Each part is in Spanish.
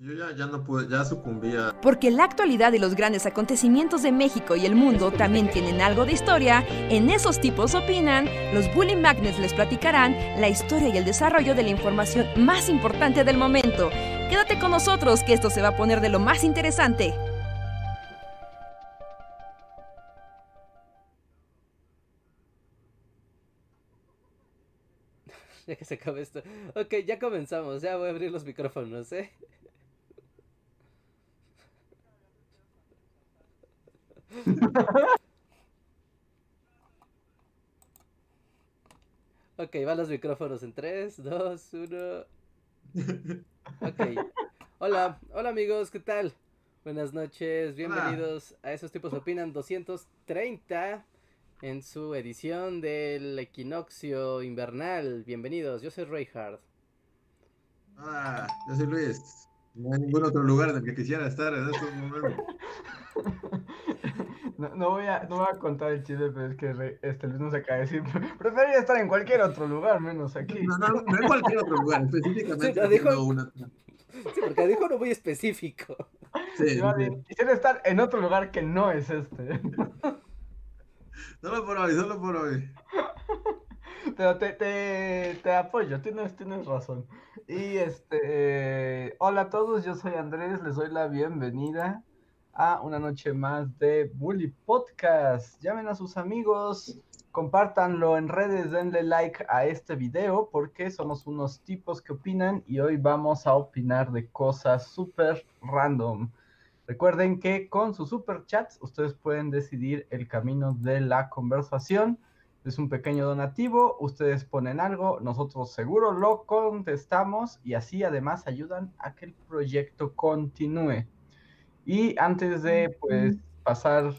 Yo ya, ya no pude, ya sucumbía. Porque la actualidad y los grandes acontecimientos de México y el mundo también tienen algo de historia, en esos tipos opinan, los Bully Magnets les platicarán la historia y el desarrollo de la información más importante del momento. Quédate con nosotros que esto se va a poner de lo más interesante. ya que se acabe esto. Ok, ya comenzamos. Ya voy a abrir los micrófonos, ¿eh? ok, van los micrófonos en 3, 2, 1. Ok. Hola, hola amigos, ¿qué tal? Buenas noches, bienvenidos a Esos Tipos Opinan 230 en su edición del equinoccio invernal. Bienvenidos, yo soy Reinhardt. Ah, yo soy Luis. No hay ningún otro lugar en el que quisiera estar en estos momentos. No, voy a, no voy a contar el chiste, pero es que este Luis no se cae decir. Preferiría estar en cualquier otro lugar, menos aquí. No, no, no en cualquier otro lugar, específicamente. Sí, dijo, una... sí, porque dijo no muy específico. Sí, sí. Quisiera estar en otro lugar que no es este. Solo por hoy, solo por hoy. Pero te, te, te apoyo, tienes, tienes razón. Y este, hola a todos, yo soy Andrés, les doy la bienvenida a una noche más de Bully Podcast. Llamen a sus amigos, compártanlo en redes, denle like a este video porque somos unos tipos que opinan y hoy vamos a opinar de cosas súper random. Recuerden que con sus super chats ustedes pueden decidir el camino de la conversación. Es un pequeño donativo, ustedes ponen algo, nosotros seguro lo contestamos y así además ayudan a que el proyecto continúe. Y antes de pues pasar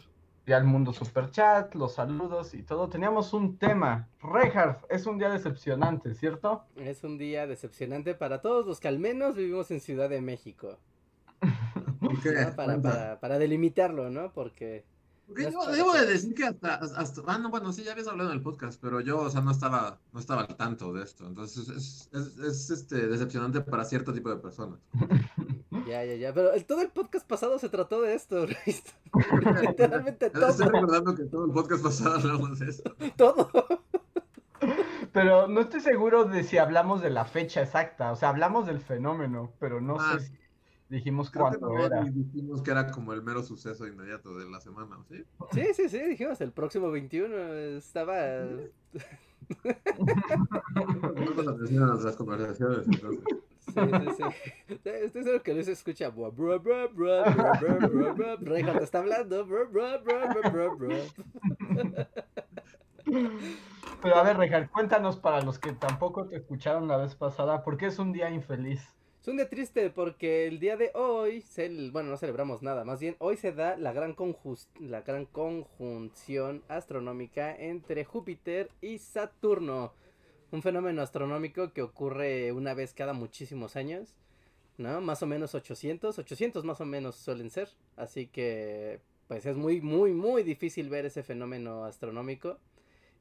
ya al mundo super chat, los saludos y todo, teníamos un tema. Reinhardt, es un día decepcionante, ¿cierto? Es un día decepcionante para todos los que al menos vivimos en Ciudad de México. Para, para, delimitarlo, ¿no? Porque debo de decir que hasta, hasta, ah, no, bueno, sí, ya habías hablado en el podcast, pero yo, o sea, no estaba, no estaba al tanto de esto. Entonces es, es, es este, decepcionante para cierto tipo de personas. Ya, ya, ya. Pero el, todo el podcast pasado se trató de esto, Literalmente todo. Estoy recordando que todo el podcast pasado hablamos de esto. Todo. Pero no estoy seguro de si hablamos de la fecha exacta. O sea, hablamos del fenómeno, pero no sé ah, si Dijimos cuánto era. Dijimos que era como el mero suceso inmediato de la semana, ¿sí? Sí, sí, sí, dijimos el próximo 21 estaba... No nuestras conversaciones, entonces. Sí, sí, sí. Estoy seguro que Luis escucha. Bra, bra, bra, bra, bra, te está hablando. Pero a ver, Rejar, cuéntanos para los que tampoco te escucharon la vez pasada, ¿por qué es un día infeliz? Es un día triste porque el día de hoy, bueno, no celebramos nada, más bien hoy se da la gran, la gran conjunción astronómica entre Júpiter y Saturno. Un fenómeno astronómico que ocurre una vez cada muchísimos años, ¿no? Más o menos 800, 800 más o menos suelen ser. Así que, pues es muy, muy, muy difícil ver ese fenómeno astronómico.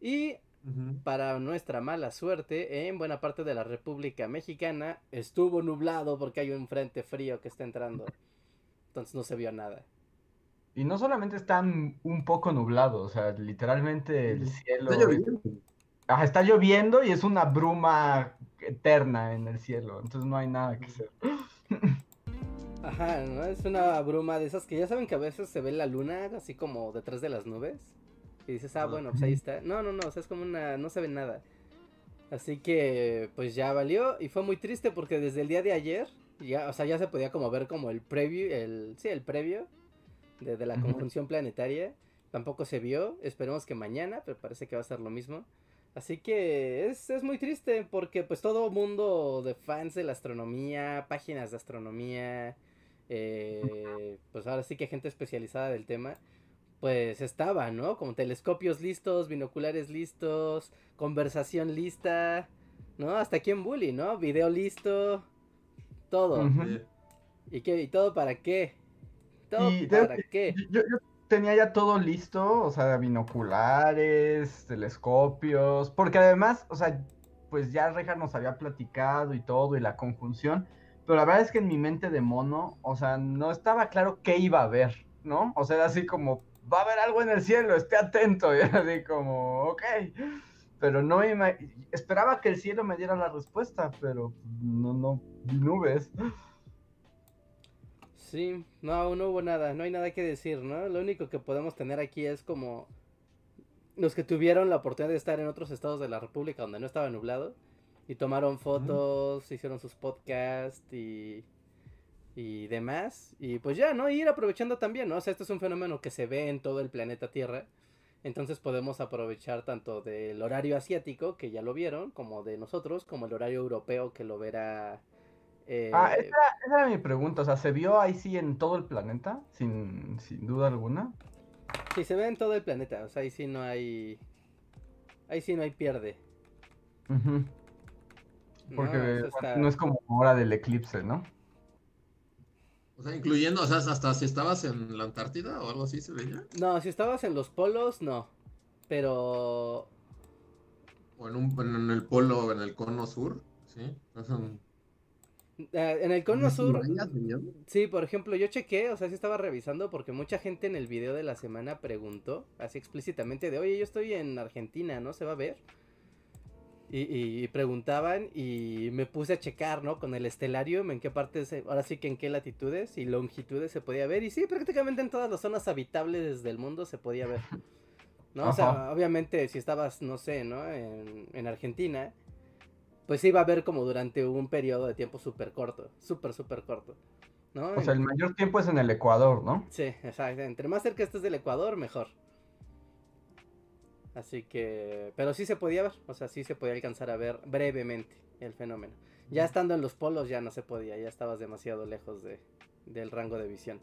Y para nuestra mala suerte, en buena parte de la República Mexicana estuvo nublado porque hay un frente frío que está entrando. Entonces no se vio nada. Y no solamente está un poco nublado, o sea, literalmente el cielo... Está lloviendo. está lloviendo y es una bruma eterna en el cielo, entonces no hay nada que hacer. Ajá, ¿no? Es una bruma de esas que ya saben que a veces se ve la luna así como detrás de las nubes. Y dices, ah, bueno, pues ahí está. No, no, no, o sea, es como una. No se ve nada. Así que, pues ya valió. Y fue muy triste porque desde el día de ayer, ya, o sea, ya se podía como ver como el preview, el. Sí, el previo de, la conjunción planetaria. Tampoco se vio. Esperemos que mañana, pero parece que va a ser lo mismo. Así que es, es muy triste porque pues todo mundo de fans de la astronomía, páginas de astronomía, eh, pues ahora sí que gente especializada del tema, pues estaba, ¿no? Como telescopios listos, binoculares listos, conversación lista, ¿no? Hasta aquí en Bully, ¿no? Video listo, todo. ¿Y qué? ¿Y todo para qué? ¿Todo para qué? Yo, tenía ya todo listo, o sea, binoculares, telescopios, porque además, o sea, pues ya Reja nos había platicado y todo, y la conjunción, pero la verdad es que en mi mente de mono, o sea, no estaba claro qué iba a ver, ¿no? O sea, era así como, va a haber algo en el cielo, esté atento, y era así como, ok. Pero no me esperaba que el cielo me diera la respuesta, pero no, no, nubes. Sí, no, no hubo nada, no hay nada que decir, ¿no? Lo único que podemos tener aquí es como los que tuvieron la oportunidad de estar en otros estados de la República donde no estaba nublado y tomaron fotos, hicieron sus podcasts y, y demás. Y pues ya, ¿no? Y ir aprovechando también, ¿no? O sea, este es un fenómeno que se ve en todo el planeta Tierra. Entonces podemos aprovechar tanto del horario asiático, que ya lo vieron, como de nosotros, como el horario europeo, que lo verá eh, ah, esa, era mi pregunta. O sea, ¿se vio ahí sí en todo el planeta? Sin, sin duda alguna. Sí, se ve en todo el planeta. O sea, ahí sí no hay. Ahí sí no hay pierde. Porque no, es como hora del eclipse, ¿no? O sea, incluyendo, o sea, hasta si estabas en la Antártida o algo así se veía. No, si estabas en los polos, no. Pero. O en, un, en el polo, en el cono sur, sí. O sea, eh, en el cono sur. Sí, por ejemplo, yo chequé, o sea, sí estaba revisando porque mucha gente en el video de la semana preguntó, así explícitamente, de oye, yo estoy en Argentina, ¿no? ¿Se va a ver? Y, preguntaban y me puse a checar, ¿no? Con el estelario, en qué partes, ahora sí que en qué latitudes y longitudes se podía ver. Y sí, prácticamente en todas las zonas habitables del mundo se podía ver. ¿No? O sea, obviamente si estabas, no sé, ¿no? En, en Argentina pues sí va a haber como durante un periodo de tiempo súper corto, súper, súper corto. ¿no? O sea, el mayor tiempo es en el Ecuador, ¿no? Sí, exacto. Entre más cerca estés del Ecuador, mejor. Así que, pero sí se podía ver, o sea, sí se podía alcanzar a ver brevemente el fenómeno. Ya estando en los polos ya no se podía, ya estabas demasiado lejos de, del rango de visión.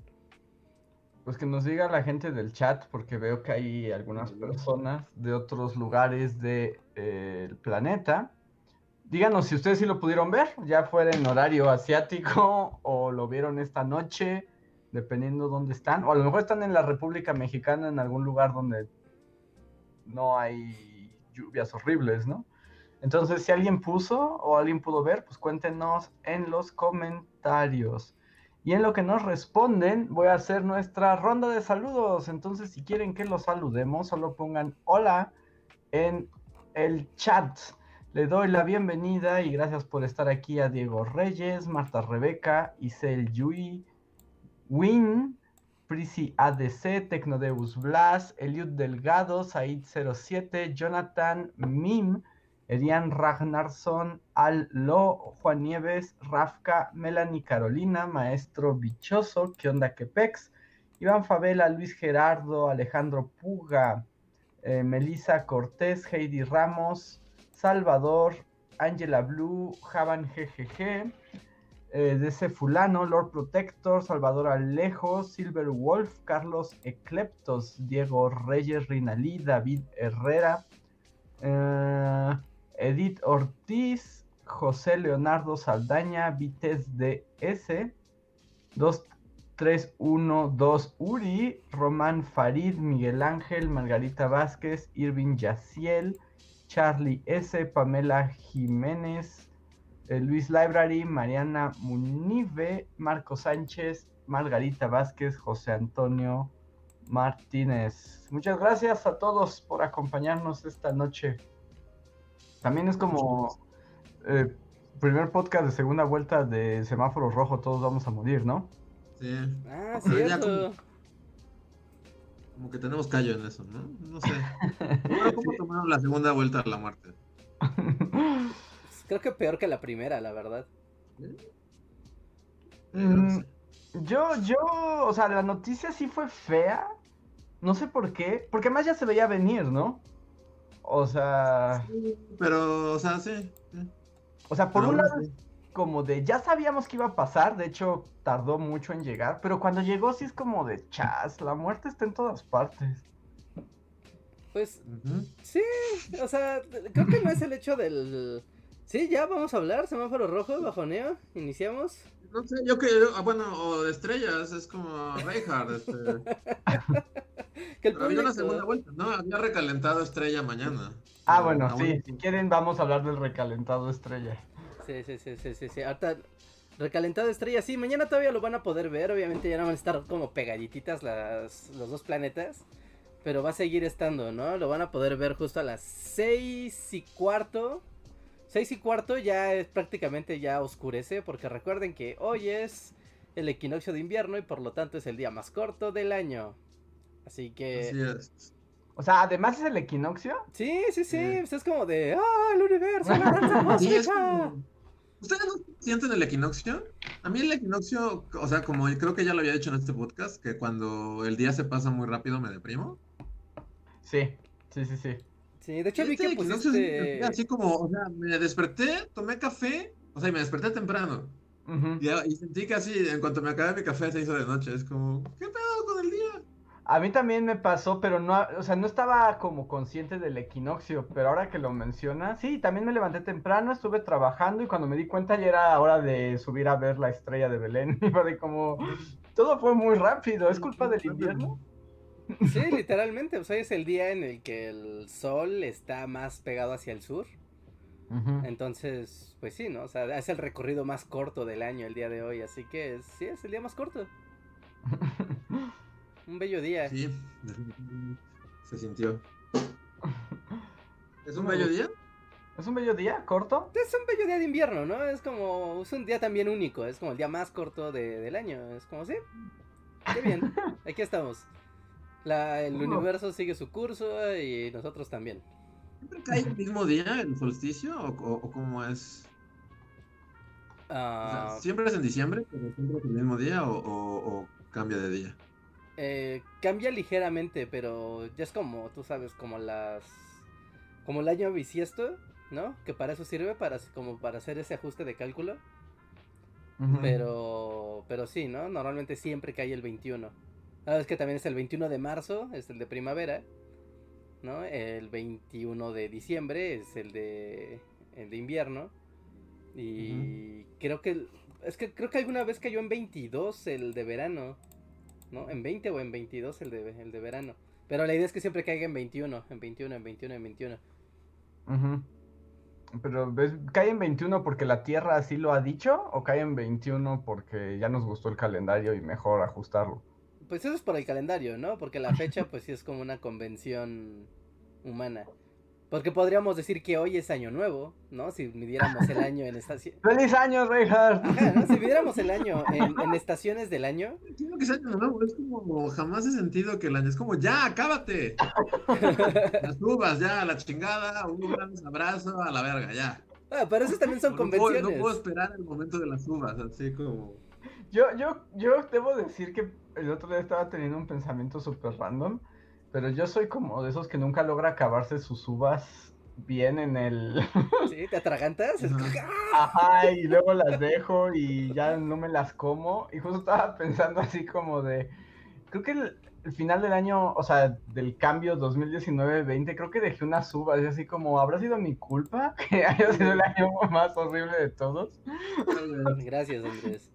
Pues que nos diga la gente del chat, porque veo que hay algunas personas de otros lugares del de, eh, planeta díganos si ustedes sí lo pudieron ver, ya fuera en horario asiático o lo vieron esta noche, dependiendo dónde están, o a lo mejor están en la República Mexicana, en algún lugar donde no hay lluvias horribles, ¿no? Entonces, si alguien puso o alguien pudo ver, pues cuéntenos en los comentarios. Y en lo que nos responden, voy a hacer nuestra ronda de saludos. Entonces, si quieren que los saludemos, solo pongan hola en el chat. Le doy la bienvenida y gracias por estar aquí a Diego Reyes, Marta Rebeca, Isel Yui, Win, Prisi ADC, Tecnodeus Blas, Eliud Delgado, Said07, Jonathan Mim, Erian Ragnarsson, Al Lo, Juan Nieves, Rafka, Melanie Carolina, Maestro Bichoso, ¿Qué onda Quepex? Iván Favela, Luis Gerardo, Alejandro Puga, eh, Melissa Cortés, Heidi Ramos, Salvador, Angela Blue, Javan GGG, eh, DC Fulano, Lord Protector, Salvador Alejo, Silver Wolf, Carlos Ecleptos, Diego Reyes Rinalí, David Herrera, eh, Edith Ortiz, José Leonardo Saldaña, Vites DS, 2312 Uri, Román Farid, Miguel Ángel, Margarita Vázquez, Irving Yaciel, Charlie S., Pamela Jiménez, eh, Luis Library, Mariana Munive, Marco Sánchez, Margarita Vázquez, José Antonio Martínez. Muchas gracias a todos por acompañarnos esta noche. También es como eh, primer podcast de segunda vuelta de semáforo rojo, todos vamos a morir, ¿no? Sí. Ah, cierto. Como que tenemos callo en eso, ¿no? No sé. ¿Cómo tomaron la segunda vuelta a la muerte? Creo que peor que la primera, la verdad. Mm, yo, yo, o sea, la noticia sí fue fea. No sé por qué. Porque además ya se veía venir, ¿no? O sea. pero, o sea, sí. O sea, por un lado, como de ya sabíamos que iba a pasar, de hecho tardó mucho en llegar, pero cuando llegó sí es como de chas, la muerte está en todas partes. Pues sí, o sea, creo que no es el hecho del... Sí, ya vamos a hablar, semáforo rojo, bajoneo, iniciamos. No sé, yo que, ah, bueno, o de estrellas, es como Reinhardt, este... que el Había una segunda vuelta, ¿no? Había recalentado estrella mañana. Ah, bueno, sí, si quieren vamos a hablar del recalentado estrella. Sí, sí, sí, sí, sí, sí. Ahorita, Recalentado estrella, sí, mañana todavía lo van a poder ver, obviamente ya no van a estar como pegaditas las, los dos planetas, pero va a seguir estando, ¿no? Lo van a poder ver justo a las seis y cuarto. Seis y cuarto ya es prácticamente ya oscurece, porque recuerden que hoy es el equinoccio de invierno y por lo tanto es el día más corto del año. Así que... Así es. O sea, además es el equinoccio. Sí, sí, sí, Sí. pues es como de, ah, el universo, la danza cósmica". ¿Ustedes no sienten el equinoccio? A mí el equinoccio, o sea, como creo que ya lo había dicho en este podcast, que cuando el día se pasa muy rápido me deprimo. Sí, sí, sí, sí. Sí, de hecho vi Este que equinoccio pusiste... es así como, o sea, me desperté, tomé café, o sea, y me desperté temprano. Y, y sentí que así, en cuanto me acabé mi café, se hizo de noche. Es como, ¿qué pedo con el día? A mí también me pasó, pero no, o sea, no estaba como consciente del equinoccio, pero ahora que lo menciona, sí, también me levanté temprano, estuve trabajando y cuando me di cuenta ya era hora de subir a ver la estrella de Belén. Y fue como, todo fue muy rápido, ¿es culpa del invierno? Sí, literalmente, o sea, es el día en el que el sol está más pegado hacia el sur. Entonces, pues sí, ¿no? O sea, es el recorrido más corto del año el día de hoy, así que sí, es el día más corto. Un bello día. Sí, se sintió. ¿Es un bello día? ¿Es un bello día? ¿Corto? Es un bello día de invierno, ¿no? Es como, es un día también único, es como el día más corto de- del año. Es como, sí, qué bien, aquí estamos. La, el Oh. universo sigue su curso y nosotros también. ¿Siempre cae el mismo día el solsticio o, o- o cómo es? O sea, Ah, ¿Siempre es en diciembre, pero siempre es el mismo día o, o- o cambia de día? Eh, cambia ligeramente, pero ya es como, tú sabes, como las... Como el año bisiesto, ¿no? Que para eso sirve, para, como para hacer ese ajuste de cálculo. Pero, pero sí, ¿no? Normalmente siempre cae el 21. Ah, es que también es el 21 de marzo, es el de primavera, ¿no? El 21 de diciembre es el de, el de invierno. Y creo que, es que creo que alguna vez cayó en 22 el de verano, ¿no? En 20 o en 22 el de, el de verano. Pero la idea es que siempre caiga en 21, en 21, en 21, en 21. Ujú. Pero, ¿ves? ¿Cae en 21 porque la Tierra así lo ha dicho? ¿O cae en 21 porque ya nos gustó el calendario y mejor ajustarlo? Pues eso es por el calendario, ¿no? Porque la fecha pues sí es como una convención humana. Porque podríamos decir que hoy es año nuevo, ¿no? Si midiéramos el año en estaciones... ¡Feliz año, Reinhardt! Si midiéramos el año en, en estaciones del año, Quiero que sea año nuevo, es como jamás he sentido que el año es como ya, acábate. Las uvas, ya, a la chingada, un gran abrazo, a la verga, ya. ah, pero esos también son No puedo, no convenciones. puedo esperar el momento de las uvas, así como. Yo, yo, yo debo decir que el otro día estaba teniendo un pensamiento súper random, pero yo soy como de esos que nunca logra acabarse sus uvas bien en el... ¿Sí? ¿Te atragantas? Es- Ajá. Y luego las dejo y ya no me las como. Y justo estaba pensando así como de... Creo que el, el final del año, o sea, del cambio 2019-20, creo que dejé unas uvas y así como, ¿habrá sido mi culpa que haya sido el año más horrible de todos? Gracias, Andrés.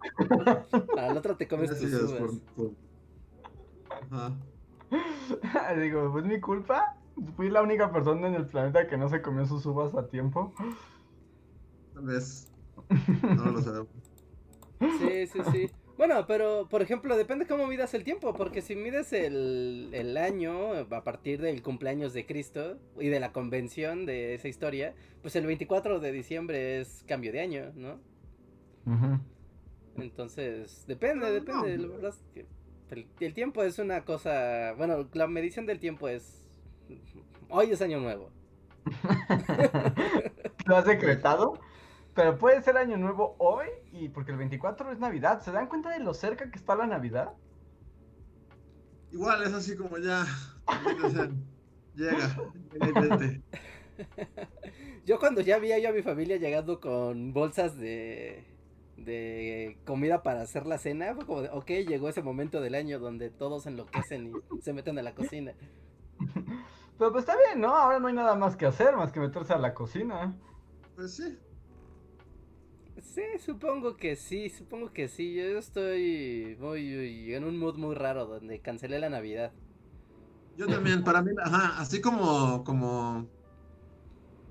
Para el otro te comes tus Gracias uvas. por. por- Ajá. Digo, ¿fue mi culpa? Fui la única persona en el planeta que no se comió sus uvas a tiempo. Tal vez. No lo sabemos. Sí, sí, sí. Bueno, pero por ejemplo, depende cómo midas el tiempo, porque si mides el, el año a partir del cumpleaños de Cristo y de la convención de esa historia, pues el 24 de diciembre es cambio de año, ¿no? Entonces, depende, depende. no. La verdad es que el, el tiempo es una cosa. Bueno, la medición del tiempo es. Hoy es año nuevo. Lo has decretado. Pero puede ser año nuevo hoy y porque el 24 es Navidad. ¿Se dan cuenta de lo cerca que está la Navidad? Igual es así como ya. Llega. Yo cuando ya vi a yo a mi familia llegando con bolsas de, de comida para hacer la cena, fue como de, ok, llegó ese momento del año donde todos enloquecen y se meten a la cocina. Pero pues está bien, ¿no? Ahora no hay nada más que hacer más que meterse a la cocina. Pues sí. Sí, supongo que sí, supongo que sí. Yo estoy muy en un mood muy raro donde cancelé la Navidad. Yo también, para mí, ajá, así como, como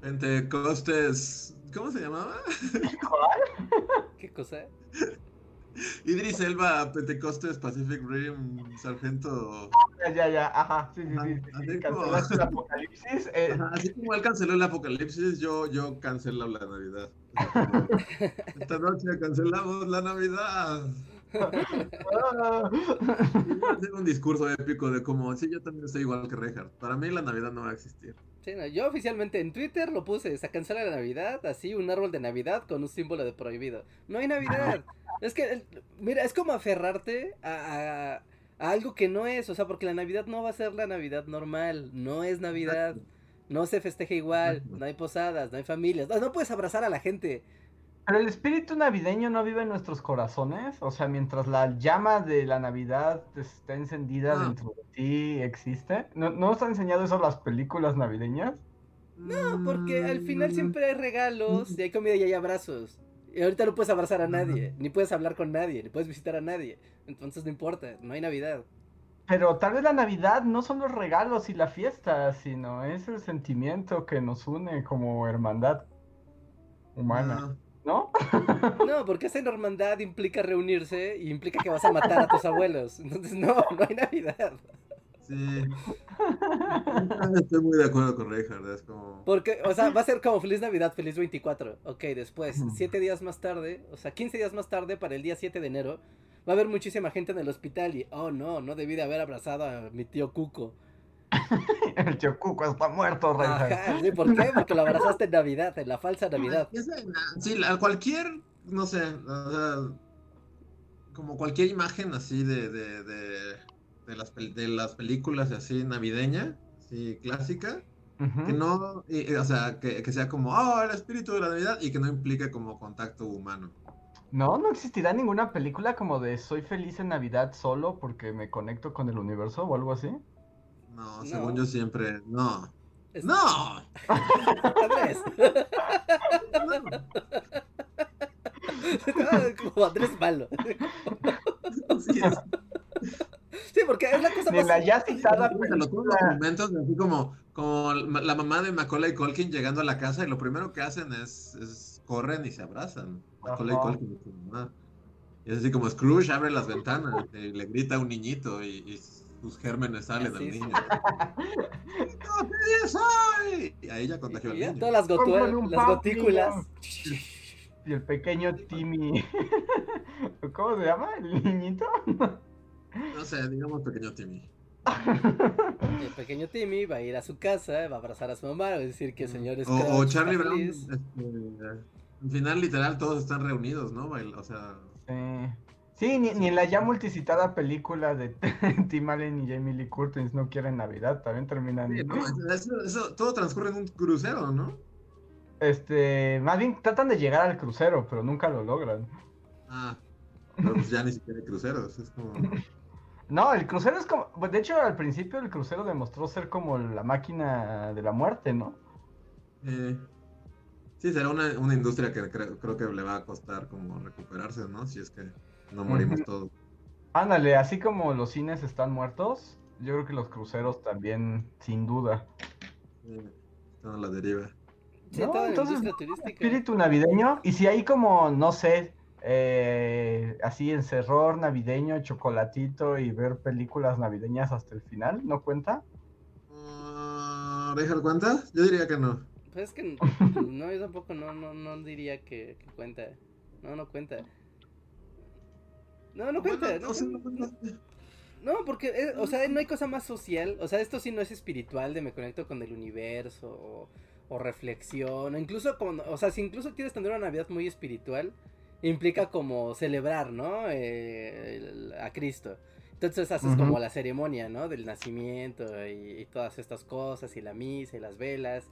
Pentecostes ¿Cómo se llamaba? ¿Qué cosa? Idris Elba, Pentecostes, Pacific Rim, Sargento. Ya, ya, ya, ajá, sí, sí, sí. sí, como- el apocalipsis. eh, Ajá, Así como él canceló el apocalipsis, yo, yo cancelo la Navidad. Esta noche cancelamos la Navidad. Y voy a hacer un discurso épico de como, sí, yo también estoy igual que Reinhardt. Para mí la Navidad no va a existir. Sí, no, yo oficialmente en Twitter lo puse, se cancela la Navidad, así un árbol de Navidad con un símbolo de prohibido. No hay Navidad. Es que, mira, es como aferrarte a, a- a algo que no es, o sea, porque la Navidad no va a ser la Navidad normal, no es Navidad, no se festeja igual, no hay posadas, no hay familias, no, no puedes abrazar a la gente. Pero el espíritu navideño no vive en nuestros corazones. O sea, mientras la llama de la Navidad está encendida Ah. dentro de ti, existe. ¿No, ¿no nos han enseñado eso las películas navideñas? No, porque al final Mm, siempre hay regalos, y hay comida y hay abrazos. Y ahorita no puedes abrazar a nadie, ni puedes hablar con nadie, ni puedes visitar a nadie. Entonces no importa, no hay Navidad. Pero tal vez la Navidad no son los regalos y la fiesta, sino es el sentimiento que nos une como hermandad humana, ¿no? No, porque esa hermandad implica reunirse y implica que vas a matar a tus abuelos. Entonces, no, no hay Navidad. Sí. Estoy muy de acuerdo con Reinhardt. Es como. Porque, o sea, va a ser como Feliz Navidad, Feliz 24. Ok, después, Ujú. siete días más tarde, o sea, 15 días más tarde, para el día 7 de enero, va a haber muchísima gente en el hospital y, oh no, no debí de haber abrazado a mi tío Cuco. El tío Cuco está muerto. Ajá, ¿sí? ¿por qué? Porque lo abrazaste en Navidad, en la falsa Navidad. Sí, la- cualquier, no sé, o sea, como cualquier imagen así de, de, de, de las, de las películas así navideña, así clásica, que no, y- y, o sea, que, que sea como, oh, el espíritu de la Navidad y que no implique como contacto humano. No, no existirá ninguna película como de Soy feliz en Navidad solo porque me conecto con el universo o algo así. No, No. según yo siempre, no. Es- ¡No! Andrés. Como Andrés malo. Sí, es- Sí, porque es la cosa más... la ya citada todos los película. momentos así como, como la mamá de Macaulay Culkin llegando a la casa y lo primero que hacen es, es corren y se abrazan. Macaulay Ajá. Culkin y su mamá. Y es así como Scrooge abre las ventanas y le grita a un niñito y, y sus gérmenes salen al niño. ¡Niñito, ¿qué día soy? Y ahí ya contagió al niño. todas las, un las gotículas. Y el pequeño Timmy. ¿Cómo se llama? ¿El niñito? No sé, digamos pequeño Timmy. El pequeño Timmy va a ir a su casa, va a abrazar a su mamá, va a decir que el señor O, o Charlie Brown, feliz. este, al final literal todos están reunidos, ¿no? O sea, Sí. Sí, ni, ni en la ya multicitada película de Tim Allen y Jamie Lee Curtis no quieren Navidad, también terminan. sí, ¿no? Eso- eso- todo transcurre en un crucero, ¿no? Este, más bien tratan de llegar al crucero, pero nunca lo logran. Ah, pero pues ya ni siquiera hay cruceros, es como... No, el crucero es como, pues, de hecho al principio el crucero demostró ser como la máquina de la muerte, ¿no? eh, sí, será una, una industria que creo, creo que le va a costar como recuperarse, ¿no? Si es que no morimos todos. Ándale, así como los cines están muertos, yo creo que los cruceros también, sin duda. Están a la deriva. Sí, No, entonces. Espíritu navideño, y si hay como, no sé, eh, así encerror navideño, chocolatito y ver películas navideñas hasta el final, ¿no cuenta? Uh, ¿Dejar cuenta? Yo diría que no. Pues es que no, yo tampoco no, no, no diría que, que cuenta. No, no cuenta. No, no cuenta. Bueno, no, no- no- no- No, porque, eh, o sea, no hay cosa más social. O sea, esto sí no es espiritual de me conecto con el universo o, o reflexión. O incluso, con, o sea, si incluso quieres tener una Navidad muy espiritual, implica como celebrar, ¿no? Eh, el- a Cristo. Entonces haces como la ceremonia, ¿no? Del nacimiento y, y todas estas cosas, y la misa y las velas.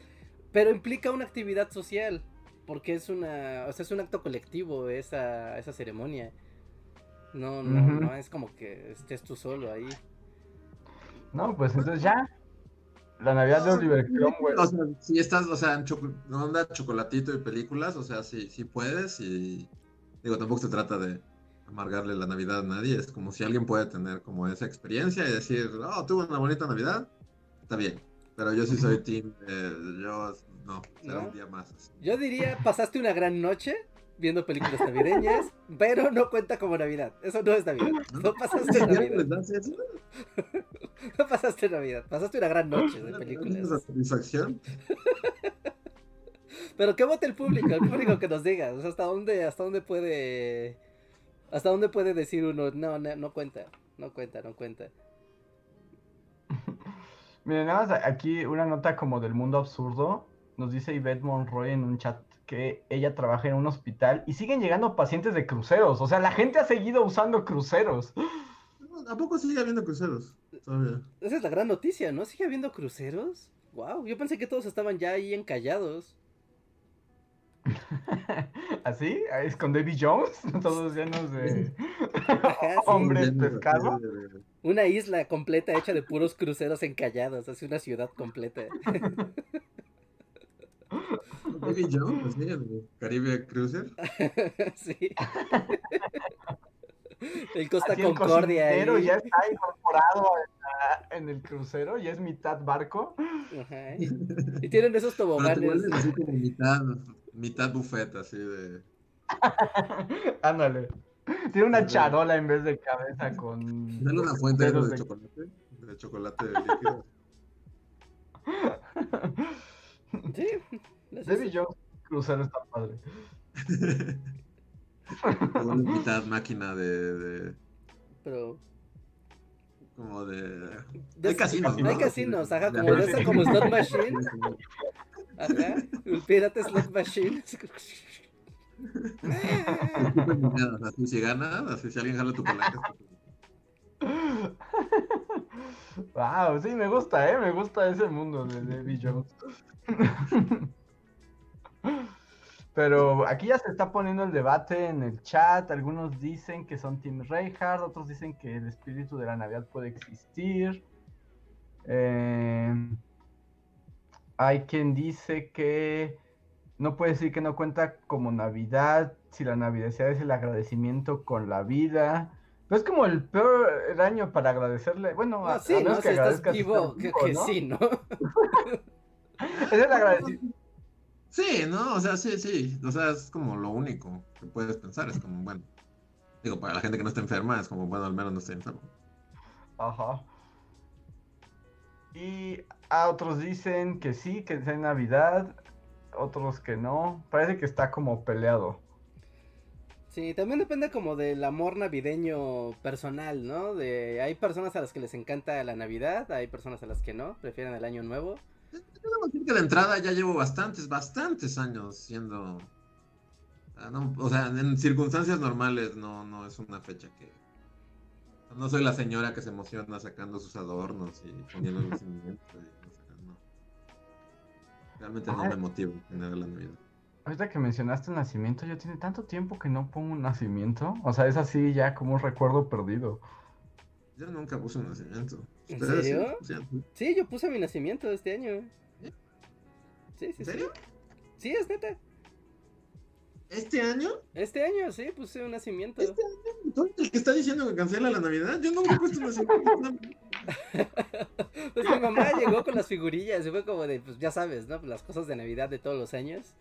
Pero implica una actividad social. Porque es una. O sea, es un acto colectivo esa, esa ceremonia. No, no, Ujú. no es como que estés tú solo ahí. No, pues entonces ya. La Navidad de Oliver Cromwell. O sea, si estás, o sea, en onda chocolatito y películas, o sea, sí, sí puedes y digo, tampoco se trata de amargarle la Navidad a nadie, es como si alguien puede tener como esa experiencia y decir, oh, tuve una bonita Navidad, está bien, pero yo sí soy team, eh, yo No, será un día más. Yo diría, pasaste una gran noche viendo películas navideñas, pero no cuenta como Navidad. Eso no es Navidad. No pasaste Navidad. No pasaste Navidad. Pasaste una gran noche de películas. satisfacción? Pero ¿qué vote el público? El público que nos diga. O sea, ¿hasta dónde, hasta dónde puede. ¿Hasta dónde puede decir uno? No, no, no cuenta. No cuenta, no cuenta. Miren, nada más aquí una nota como del mundo absurdo. Nos dice Yvette Monroy en un chat que ella trabaja en un hospital y siguen llegando pacientes de cruceros. O sea, la gente ha seguido usando cruceros. ¿A poco sigue habiendo cruceros? Todavía. Esa es la gran noticia, ¿no? ¿Sigue habiendo cruceros? Wow, yo pensé que todos estaban ya ahí encallados. ¿Así? ¿Es con Davy Jones? Todos llenos de hombres pescados. Una isla completa hecha de puros cruceros encallados, así una ciudad completa. ¿Sí? El Caribe Cruiser. sí. El Costa Concordia. El ya está incorporado en, el crucero, ya es mitad barco. Ajá. Y tienen esos toboganes. así como mitad, mitad buffet, así de. Ándale. Tiene una charola en vez de cabeza con. Dale una fuente de, chocolate. De chocolate líquido. Sí. Debbie Jones, crucero está padre. Mitad máquina de, de. Pero. Como de. Hay casinos. ¿no? Hay casinos, ajá, como de esa como slot machine. Ajá. El pirata slot machine. así si gana, así si alguien jala tu palanca. Wow, sí, me gusta, eh, me gusta ese mundo de Debbie Jones. Pero aquí ya se está poniendo el debate en el chat. Algunos dicen que son Team Reinhardt, otros dicen que el espíritu de la Navidad puede existir. Eh, hay quien dice que no puede decir que no cuenta como Navidad si la Navidad es el agradecimiento con la vida. Pero es como el peor año para agradecerle. Bueno, no, sí, no, que si estás vivo, que, sí, ¿no? es el agradecimiento. Sí, ¿no? O sea, sí, sí. O sea, es como lo único que puedes pensar. Es como, bueno. Digo, para la gente que no está enferma, es como, bueno, al menos no está enfermo. Ajá. Y a otros dicen que sí, que es en Navidad. Otros que no. Parece que está como peleado. Sí, también depende como del amor navideño personal, ¿no? De hay personas a las que les encanta la Navidad, hay personas a las que no, prefieren el año nuevo. Yo debo decir que de entrada ya llevo bastantes, bastantes años siendo. Ah, o sea, en circunstancias normales no, no es una fecha que. No soy la señora que se emociona sacando sus adornos y poniendo el nacimiento. no. Realmente no me motiva tener la Navidad. Ahorita que mencionaste el nacimiento, yo tiene tanto tiempo que no pongo un nacimiento. O sea, es así ya como un recuerdo perdido. Yo nunca puse un nacimiento. ¿En serio? Sí, yo puse mi nacimiento este año. Sí, sí, ¿En serio? Sí, es neta. ¿Este año? Este año, sí, puse un nacimiento. ¿Este año? ¿El que está diciendo que cancela la Navidad? Yo nunca he puesto un nacimiento. pues mi mamá llegó con las figurillas y fue como de, pues ya sabes, ¿no? Las cosas de Navidad de todos los años.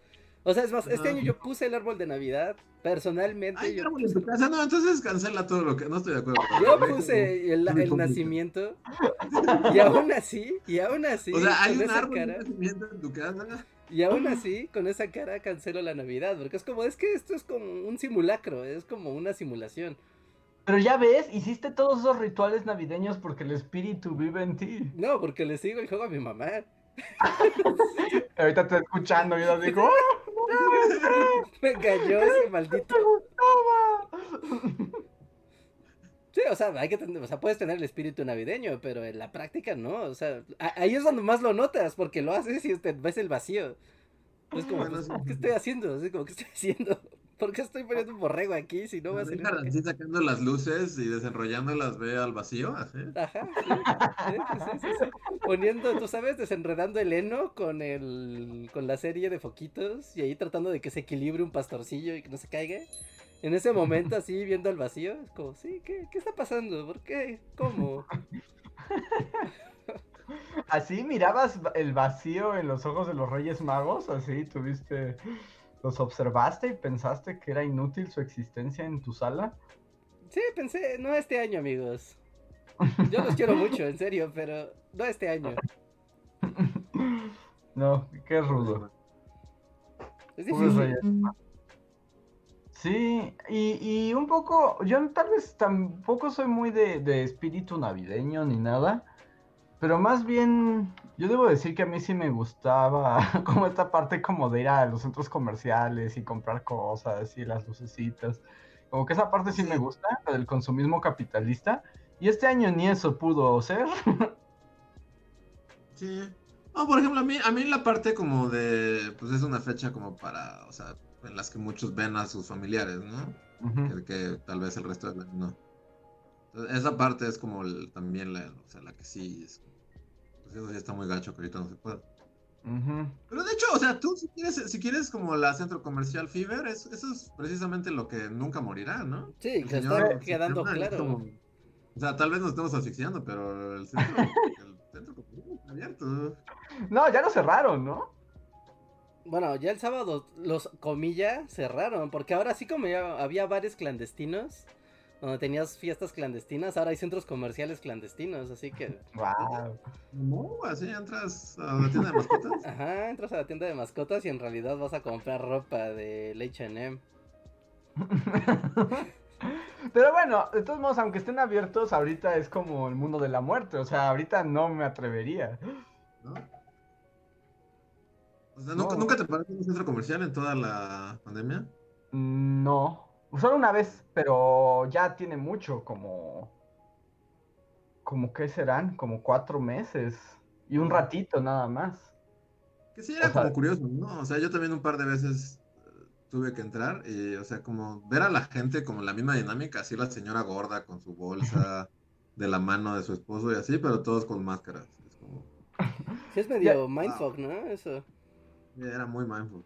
O sea, es más, este año yo puse el árbol de Navidad. Personalmente. Ay, yo árbol puse... casa. No, entonces cancela todo lo que. No estoy de acuerdo. Yo puse el, el nacimiento. Y aún así, y aún así. O sea, hay un árbol cara, de nacimiento en tu casa. Y aún así, con esa cara cancelo la Navidad. Porque es como, es que esto es como un simulacro. Es como una simulación. Pero ya ves, hiciste todos esos rituales navideños porque el espíritu vive en ti. No, porque le sigo el juego a mi mamá. Ahorita estoy escuchando y yo digo, ¡Oh, no, me engañó ese maldito. Sí, o sea, hay que tener, o sea, puedes tener el espíritu navideño, pero en la práctica no, o sea, ahí es donde más lo notas, porque lo haces y te ves el vacío. Es como, pues, ¿qué estoy haciendo? Así como, ¿qué estoy haciendo? ¿Por qué estoy poniendo un borrego aquí si no va a ser? así sacando las luces y desenrollándolas ve al vacío, así. Ajá. Sí, sí, sí, Poniendo, tú sabes, desenredando el heno con el con la serie de foquitos y ahí tratando de que se equilibre un pastorcillo y que no se caiga. En ese momento así viendo al vacío, es como, sí, ¿qué, qué está pasando? ¿Por qué? ¿Cómo? ¿Así mirabas el vacío en los ojos de los Reyes Magos? ¿Así tuviste, los observaste y pensaste que era inútil su existencia en tu sala? Sí, pensé, no este año, amigos. Yo los quiero mucho, en serio, pero no este año. No, qué rudo. Es difícil. Sí, y, y un poco, yo tal vez tampoco soy muy de, de espíritu navideño ni nada, pero más bien, yo debo decir que a mí sí me gustaba como esta parte como de ir a los centros comerciales y comprar cosas y las lucecitas, como que esa parte sí, Sí. me gusta, la del consumismo capitalista, y este año ni eso pudo ser. Sí. No, por ejemplo, a mí, a mí la parte como de, pues es una fecha como para, o sea, en las que muchos ven a sus familiares, ¿no? Que, que tal vez el resto del año no. Esa parte es como el- también la, o sea, la que sí es, pues eso sí está muy gacho que ahorita no se puede. Pero de hecho, o sea, tú si quieres, si quieres como la centro comercial Fever, es- eso es precisamente lo que nunca morirá, ¿no? Sí, El que señor está quedando claro. como- o sea, tal vez nos estemos asfixiando, pero el centro, el centro comercial está abierto. No, ya lo cerraron, ¿no? Bueno, ya el sábado los comillas cerraron, porque ahora sí como ya había bares clandestinos, donde tenías fiestas clandestinas, ahora hay centros comerciales clandestinos, así que, Wow. No, así entras a la tienda de mascotas. ajá, entras a la tienda de mascotas y en realidad vas a comprar ropa del H&M. Pero bueno, de todos modos, aunque estén abiertos, ahorita es como el mundo de la muerte. O sea, ahorita no me atrevería. ¿no? O sea, ¿nunca, No. ¿nunca te paraste en un centro comercial en toda la pandemia? No. Solo una vez, pero ya tiene mucho, como. como qué serán, como cuatro meses. Y un ratito nada más. Que sí, era O sea- como curioso, ¿no? O sea, yo también un par de veces eh, tuve que entrar y, o sea, como ver a la gente como la misma dinámica, así la señora gorda con su bolsa de la mano de su esposo y así, pero todos con máscaras. Es como, Sí es medio mindfuck, ¿no? Eso. era muy mindful.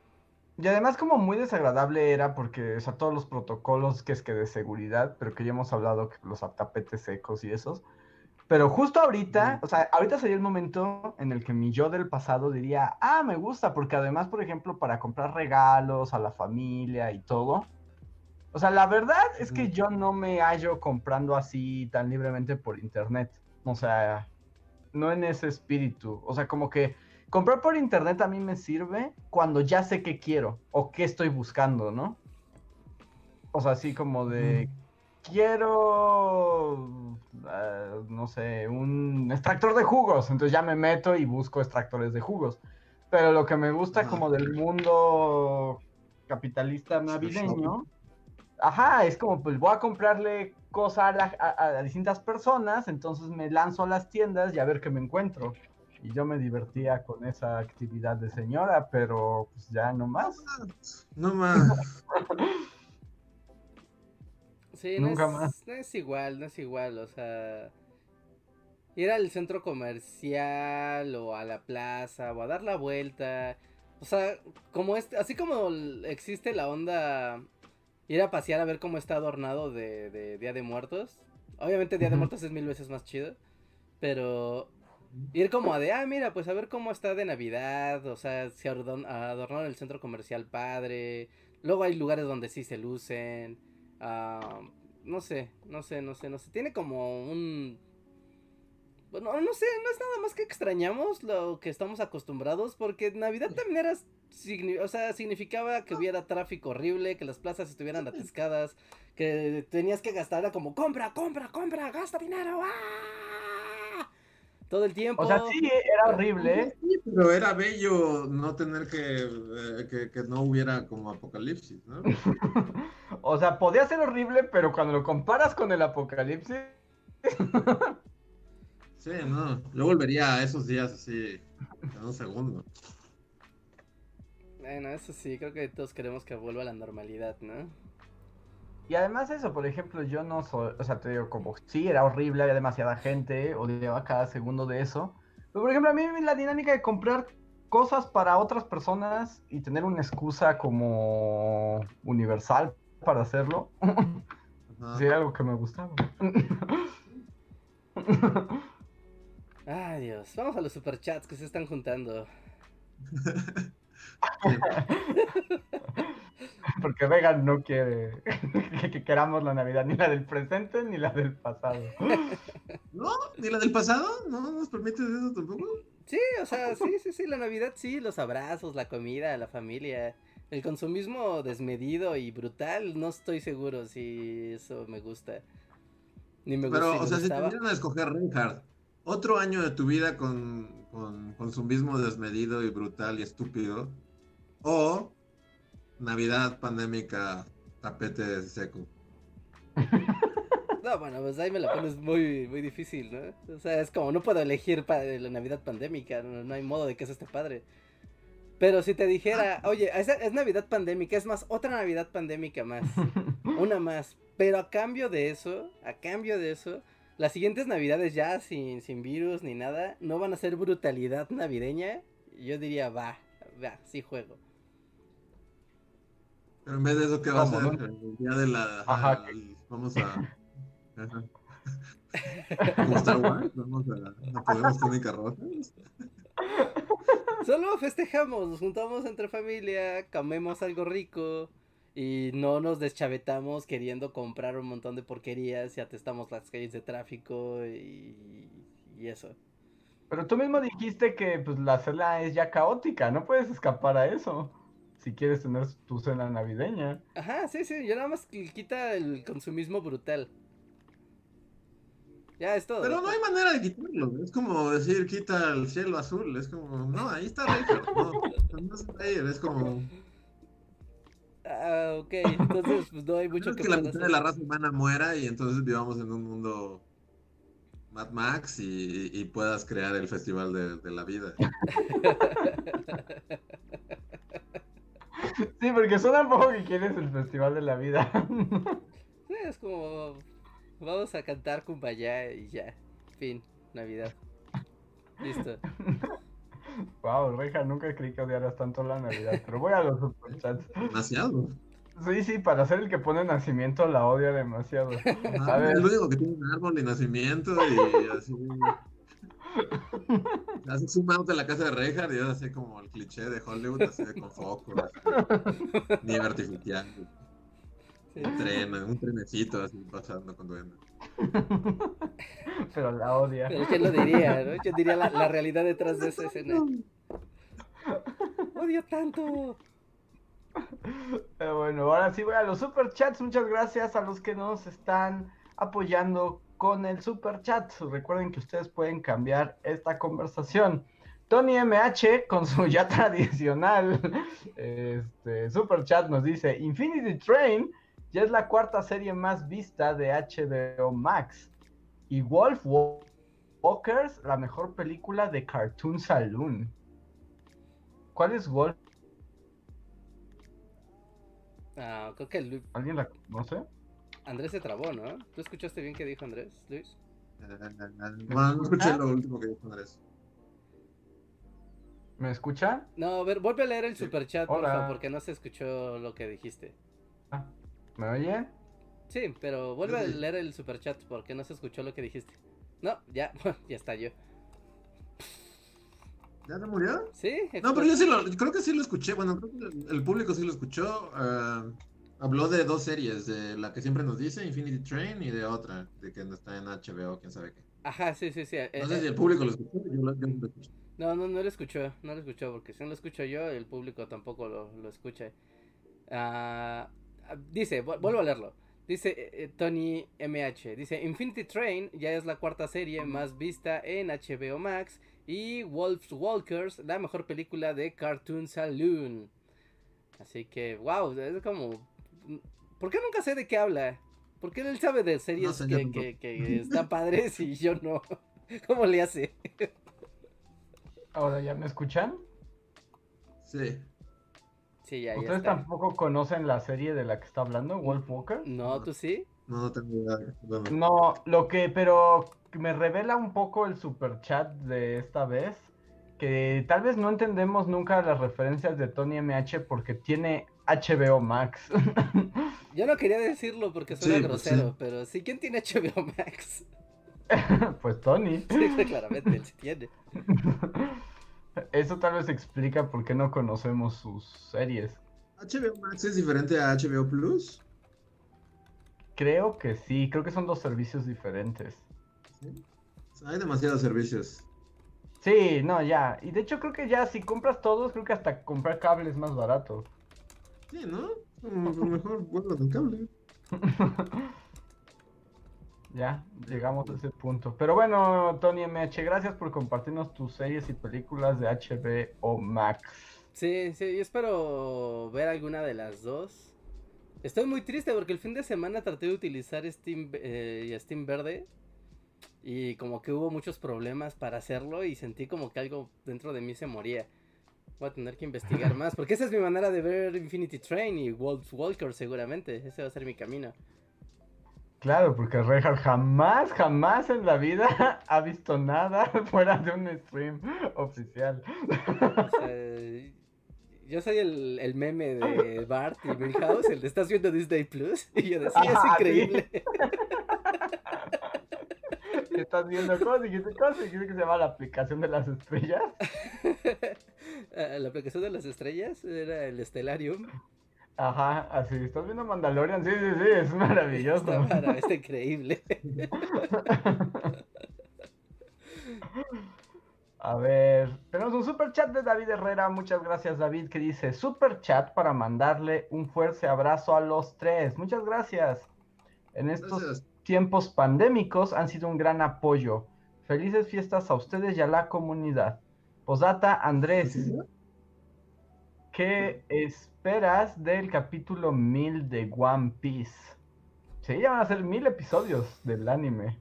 Y además como muy desagradable era porque, o sea, todos los protocolos que es que de seguridad, pero que ya hemos hablado que los tapetes secos y esos. Pero justo ahorita, o sea, ahorita sería el momento en el que mi yo del pasado diría, ah, me gusta, porque además, por ejemplo, para comprar regalos a la familia y todo. O sea, la verdad es que yo no me hallo comprando así tan libremente por internet. O sea, no en ese espíritu. O sea, como que comprar por internet a mí me sirve cuando ya sé qué quiero o qué estoy buscando, ¿no? O sea, así como de quiero, eh, no sé, un extractor de jugos. Entonces ya me meto y busco extractores de jugos. Pero lo que me gusta Ajá. como del mundo capitalista navideño, ajá, es como pues voy a comprarle cosas a- a distintas personas, entonces me lanzo a las tiendas y a ver qué me encuentro. Y yo me divertía con esa actividad de señora, pero pues ya no más. No más. Sí, no Nunca es, más. no es igual, no es igual, o sea... Ir al centro comercial o a la plaza o a dar la vuelta. O sea, como este, así como existe la onda ir a pasear a ver cómo está adornado de, de Día de Muertos. Obviamente Día de. Muertos es mil veces más chido. Pero ir como a de, ah, mira, pues a ver cómo está de Navidad. O sea, adorn- adornaron el centro comercial padre. Luego hay lugares donde sí se lucen. Ah, no sé, no sé, no sé, no sé. Tiene como un... Bueno, no sé, no es nada más que extrañamos lo que estamos acostumbrados, porque Navidad también era, o sea, significaba que hubiera tráfico horrible, que las plazas estuvieran atascadas, que tenías que gastar, era como, compra, compra, compra, gasta dinero, ¡ah! Todo el tiempo. O sea, sí, era horrible. Sí, pero era bello no tener que, eh, que, que no hubiera como apocalipsis, ¿no? O sea, podía ser horrible, pero cuando lo comparas con el apocalipsis, Sí, no. Yo volvería a esos días así en un segundo. Bueno, eso sí, creo que todos queremos que vuelva a la normalidad, ¿no? Y además eso, por ejemplo, yo no soy, o sea, te digo, como sí, era horrible, había demasiada gente, odiaba cada segundo de eso. Pero, por ejemplo, a mí la dinámica de comprar cosas para otras personas y tener una excusa como universal para hacerlo, Ajá. sí era algo que me gustaba. Ay, Dios. Vamos a los superchats que se están juntando. Porque Regan no quiere que queramos la Navidad, ni la del presente ni la del pasado. ¿No? ¿Ni la del pasado? ¿No nos permites eso tampoco? Sí, o sea, sí, sí, sí, la Navidad sí, los abrazos, la comida, la familia. El consumismo desmedido y brutal, no estoy seguro si eso me gusta. Ni me Pero, o sea, si tuvieran a escoger Reinhardt, otro año de tu vida con, con consumismo desmedido y brutal y estúpido, o Navidad pandémica, tapete seco. No, bueno, pues ahí me la pones muy, muy difícil, ¿no? O sea, es como, no puedo elegir para la Navidad pandémica, no, hay modo de que eso esté padre. Pero si te dijera, oye, es, es, Navidad pandémica, es más, otra Navidad pandémica más, una más. Pero a cambio de eso, a cambio de eso, las siguientes Navidades ya sin, sin virus ni nada, no van a ser brutalidad navideña. Yo diría, va, va, sí juego. Pero en vez de eso, ¿qué va a ser? El día de la. Ajá. vamos a. Ajá. Como Star Wars, vamos a. ¿No podemos con carroza? Solo festejamos, nos juntamos entre familia, comemos algo rico y no nos deschavetamos queriendo comprar un montón de porquerías y atestamos las calles de tráfico y, y eso. Pero tú mismo dijiste que pues la cena es ya caótica, no puedes escapar a eso si quieres tener tu cena navideña. Ajá, sí, sí, yo nada más quita el consumismo brutal. Ya es todo. Pero no hay manera de quitarlo. Es como decir, quita el cielo azul. Es como, no, ahí está. No, no es es como. Ah, ok. Entonces, pues no hay mucho que, que la mitad de la raza humana muera y entonces vivamos en un mundo Mad Max y, y puedas crear el festival de, de la vida. Sí, porque suena un poco que quieres el festival de la vida. Sí, es como. Vamos a cantar Kumbaya y ya. Fin, Navidad. Listo. Wow, Reja, nunca creí que odiaras tanto la Navidad, pero voy a los superchats. Demasiado. Sí, sí, para ser el que pone nacimiento la odia demasiado. Ah, a ver. Es el único que tiene un árbol de nacimiento y así. Haces un mouse de la casa de Reinhardt y es así como el cliché de Hollywood, así de con focos, nieve artificial. Un tren, un trenecito así pasando con duendes. Pero la odia. Pero ¿quién lo diría? ¿no? Yo diría la, la realidad detrás de esa escena. Odio tanto. Pero bueno, ahora sí voy a los superchats. Muchas gracias a los que nos están apoyando con el super chat. Recuerden que ustedes pueden cambiar esta conversación. Tony MH con su ya tradicional este, super chat nos dice Infinity Train ya es la cuarta serie más vista de HBO Max y Wolf Walkers la mejor película de Cartoon Saloon. ¿Cuál es Wolf? Ah, creo que ¿Alguien la conoce? Andrés se trabó, ¿no? ¿Tú escuchaste bien qué dijo Andrés, Luis? Bueno, no escuché lo último que dijo Andrés. ¿Me escucha? No, a ver, vuelve a leer el superchat, por favor, porque no se escuchó lo que dijiste. Ah, ¿Me oye? Sí, pero vuelve a leer el superchat porque no se escuchó lo que dijiste. No, ya, ya está yo. ¿Ya se murió? Sí. No, pero yo sí lo, creo que sí lo escuché. Bueno, creo que el público sí lo escuchó. Uh, Habló de dos series, de la que siempre nos dice, Infinity Train, y de otra, de que está en HBO, quién sabe qué. Ajá, sí, sí, sí. No eh, sé si eh, el público lo escuchó, yo lo, escuché. No, no, no lo escuchó, no lo escuchó, porque si no lo escucho yo, el público tampoco lo, lo escucha. Uh, dice, vuelvo a leerlo. Dice eh, Tony MH, dice, Infinity Train ya es la cuarta serie más vista en HBO Max y Wolf's Walkers, la mejor película de Cartoon Saloon. Así que, wow, es como ¿Por qué nunca sé de qué habla? ¿Por qué él sabe de series que, que, están padres y yo no? ¿Cómo le hace? Ahora, ¿ya me escuchan? Sí. Sí, ya, ¿Ustedes tampoco conocen la serie de la que está hablando, Wolf Walker? No, ¿tú sí? No, no tengo idea. No, lo que, pero me revela un poco el super chat de esta vez, que tal vez no entendemos nunca las referencias de Tony MH porque tiene HBO Max. Yo no quería decirlo porque suena grosero, pero sí, ¿quién tiene HBO Max? pues Tony. Sí, claramente, él sí tiene. Eso tal vez explica por qué no conocemos sus series. ¿HBO Max es diferente a HBO Plus? Creo que sí, creo que son dos servicios diferentes. ¿Sí? Hay demasiados servicios. Sí, no, ya. Y de hecho creo que ya si compras todos, creo que hasta comprar cable es más barato. Sí, ¿no? Mm, Mejor guarda el cable. Ya, llegamos a ese punto. Pero bueno, Tony MH, gracias por compartirnos tus series y películas de HBO Max. Sí, sí, yo espero ver alguna de las dos. Estoy muy triste porque el fin de semana traté de utilizar Steam eh, y Steam Verde. Y como que hubo muchos problemas para hacerlo y sentí como que algo dentro de mí se moría. Voy a tener que investigar más, porque esa es mi manera de ver Infinity Train y Wolf Walker seguramente. Ese va a ser mi camino. Claro, porque Reinhardt jamás, jamás en la vida ha visto nada fuera de un stream oficial. O sea, yo soy el, el meme de Bart y Milhouse, el de estás viendo Disney Plus. Y yo decía, es sí. increíble. Estás viendo cosas dijiste dijiste que se llama la aplicación de las estrellas. Ah, La aplicación de las estrellas era el Stellarium. Ajá, así, estás viendo Mandalorian, sí, sí, sí, es maravilloso. Está, mara- está increíble. A ver, tenemos un super chat de David Herrera, muchas gracias David, que dice super chat para mandarle un fuerte abrazo a los tres. Muchas gracias. En estos Gracias. tiempos pandémicos han sido un gran apoyo. Felices fiestas a ustedes y a la comunidad. Posdata, Andrés, ¿qué esperas del capítulo 1000 de One Piece? Sí, ya van a ser mil episodios del anime.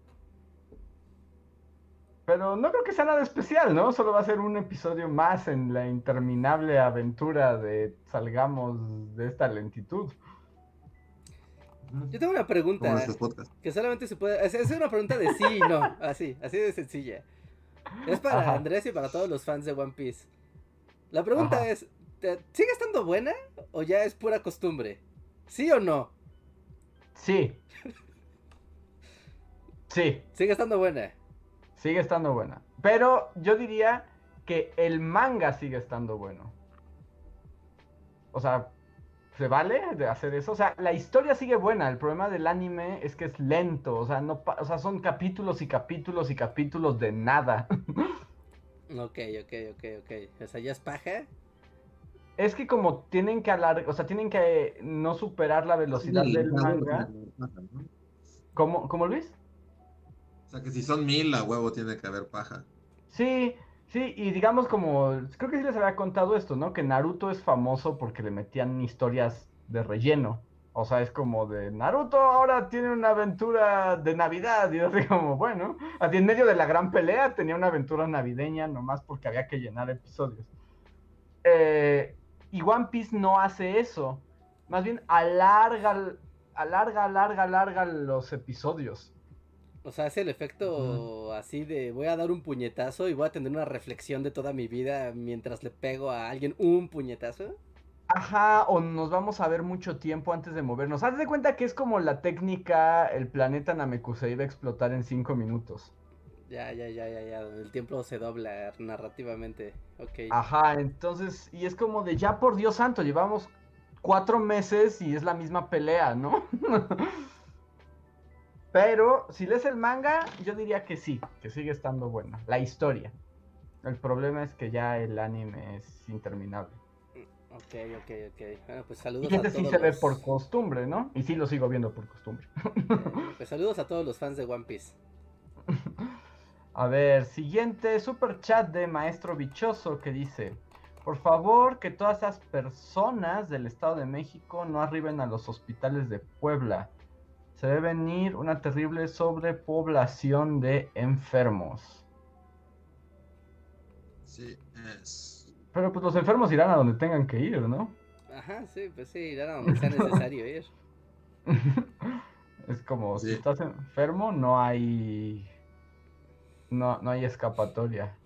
Pero no creo que sea nada especial, ¿no? Solo va a ser un episodio más en la interminable aventura de salgamos de esta lentitud. Yo tengo una pregunta que solamente se puede. Es una pregunta de sí y no. Así, así de sencilla. Es para Ajá. Andrés y para todos los fans de One Piece. La pregunta Ajá. es: ¿te- ¿sigue estando buena o ya es pura costumbre? ¿Sí o no? Sí. Sí, Sigue estando buena. sigue estando buena. Pero yo diría que el manga sigue estando bueno. O sea, ¿se vale de hacer eso? O sea, la historia sigue buena. El problema del anime es que es lento. O sea, no pa- o sea, son capítulos y capítulos y capítulos de nada. Ok, ok, ok, ok. O sea, ya es paja. Es que como tienen que alargar, o sea, tienen que no superar la velocidad Sí, del manga. paja, ¿no? ¿Cómo, cómo Luis? O sea que si son mil, a huevo tiene que haber paja. Sí, sí, y digamos como, creo que sí les había contado esto, ¿no? Que Naruto es famoso porque le metían historias de relleno. O sea, es como de Naruto ahora tiene una aventura de Navidad. Y yo así como, bueno, así en medio de la gran pelea tenía una aventura navideña nomás porque había que llenar episodios. Eh, y One Piece no hace eso. Más bien alarga, alarga, alarga, alarga los episodios. O sea, es el efecto así de voy a dar un puñetazo y voy a tener una reflexión de toda mi vida mientras le pego a alguien un puñetazo. Ajá, o nos vamos a ver mucho tiempo antes de movernos. Haz de cuenta que es como la técnica, el planeta Namekusei iba a explotar en cinco minutos. Ya, ya, ya, ya, ya. El tiempo se dobla narrativamente. Ok. Ajá, entonces, y es como de ya por Dios santo, llevamos cuatro meses y es la misma pelea, ¿no? Pero si lees el manga, yo diría que sí, que sigue estando buena. La historia. El problema es que ya el anime es interminable. Ok, ok, ok. Bueno, pues Y saludos gente a sí todos se ve por costumbre, ¿no? Y sí lo sigo viendo por costumbre. Eh, Pues saludos a todos los fans de One Piece. A ver, siguiente super chat de Maestro Bichoso que dice: Por favor, que todas esas personas del Estado de México no arriben a los hospitales de Puebla. Se debe venir una terrible sobrepoblación de enfermos. Sí, es. Pero pues los enfermos irán a donde tengan que ir, ¿no? Ajá, sí, pues sí, irán a donde sea necesario ir. es como si estás enfermo, no hay. No, no hay escapatoria.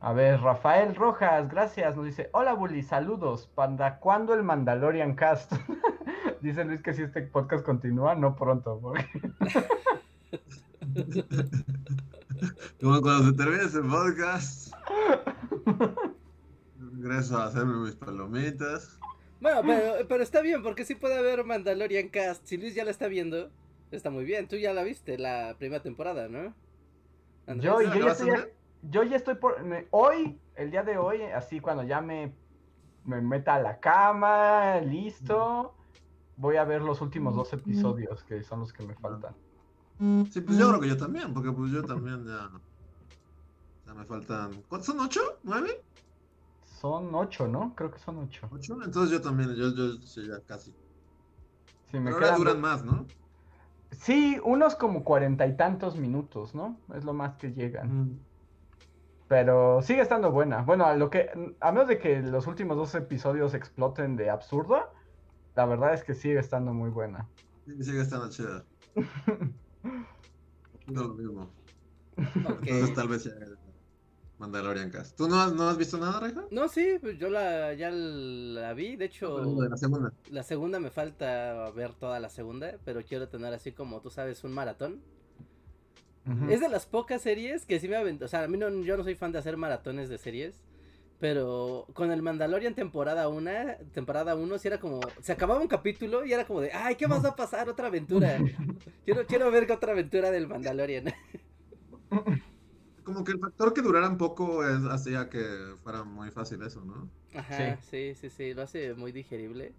A ver, Rafael Rojas, gracias. Nos dice: Hola, Bully, saludos. ¿Para cuándo el Mandalorian Cast? dice Luis que si este podcast continúa, no pronto. porque- Como cuando se termine ese podcast. Regreso a hacerme mis palomitas. Bueno, pero, pero está bien, porque sí puede haber Mandalorian Cast. Si Luis ya la está viendo, está muy bien. Tú ya la viste, la primera temporada, ¿no? Andrés? Yo, yo, ya estoy, yo ya estoy por... Hoy, el día de hoy, así cuando ya me, me meta a la cama, listo, voy a ver los últimos dos episodios, que son los que me faltan. Sí, pues yo creo que yo también, porque pues yo también ya... Ya me faltan... ¿Cuántos son? ¿Ocho? ¿Nueve? Son ocho, ¿no? Creo que son ocho. ¿Ocho? Entonces yo también, yo, yo sí, ya casi. Sí, me Pero ahora duran más, ¿no? Sí, unos como cuarenta y tantos minutos, ¿no? Es lo más que llegan. Pero sigue estando buena. Bueno, a lo que, a menos de que los últimos dos episodios exploten de absurdo, la verdad es que sigue estando muy buena. Sí, sigue estando chida. no lo mismo. Entonces tal vez ya Mandalorian Cast. ¿Tú no has, no has visto nada, Reja? No, sí, pues yo la, ya la vi. De hecho, la segunda. La segunda me falta ver toda la segunda, pero quiero tener así como tú sabes, un maratón. Es de las pocas series que sí me aventó. O sea, a mí no, yo no soy fan de hacer maratones de series. Pero con el Mandalorian temporada 1, temporada 1, sí era como, se acababa un capítulo y era como de, ay, ¿qué más va a pasar? Otra aventura. quiero, quiero ver que otra aventura del Mandalorian. como que el factor que durara un poco es, hacía que fuera muy fácil eso, ¿no? Ajá, sí. sí, sí, lo hace muy digerible.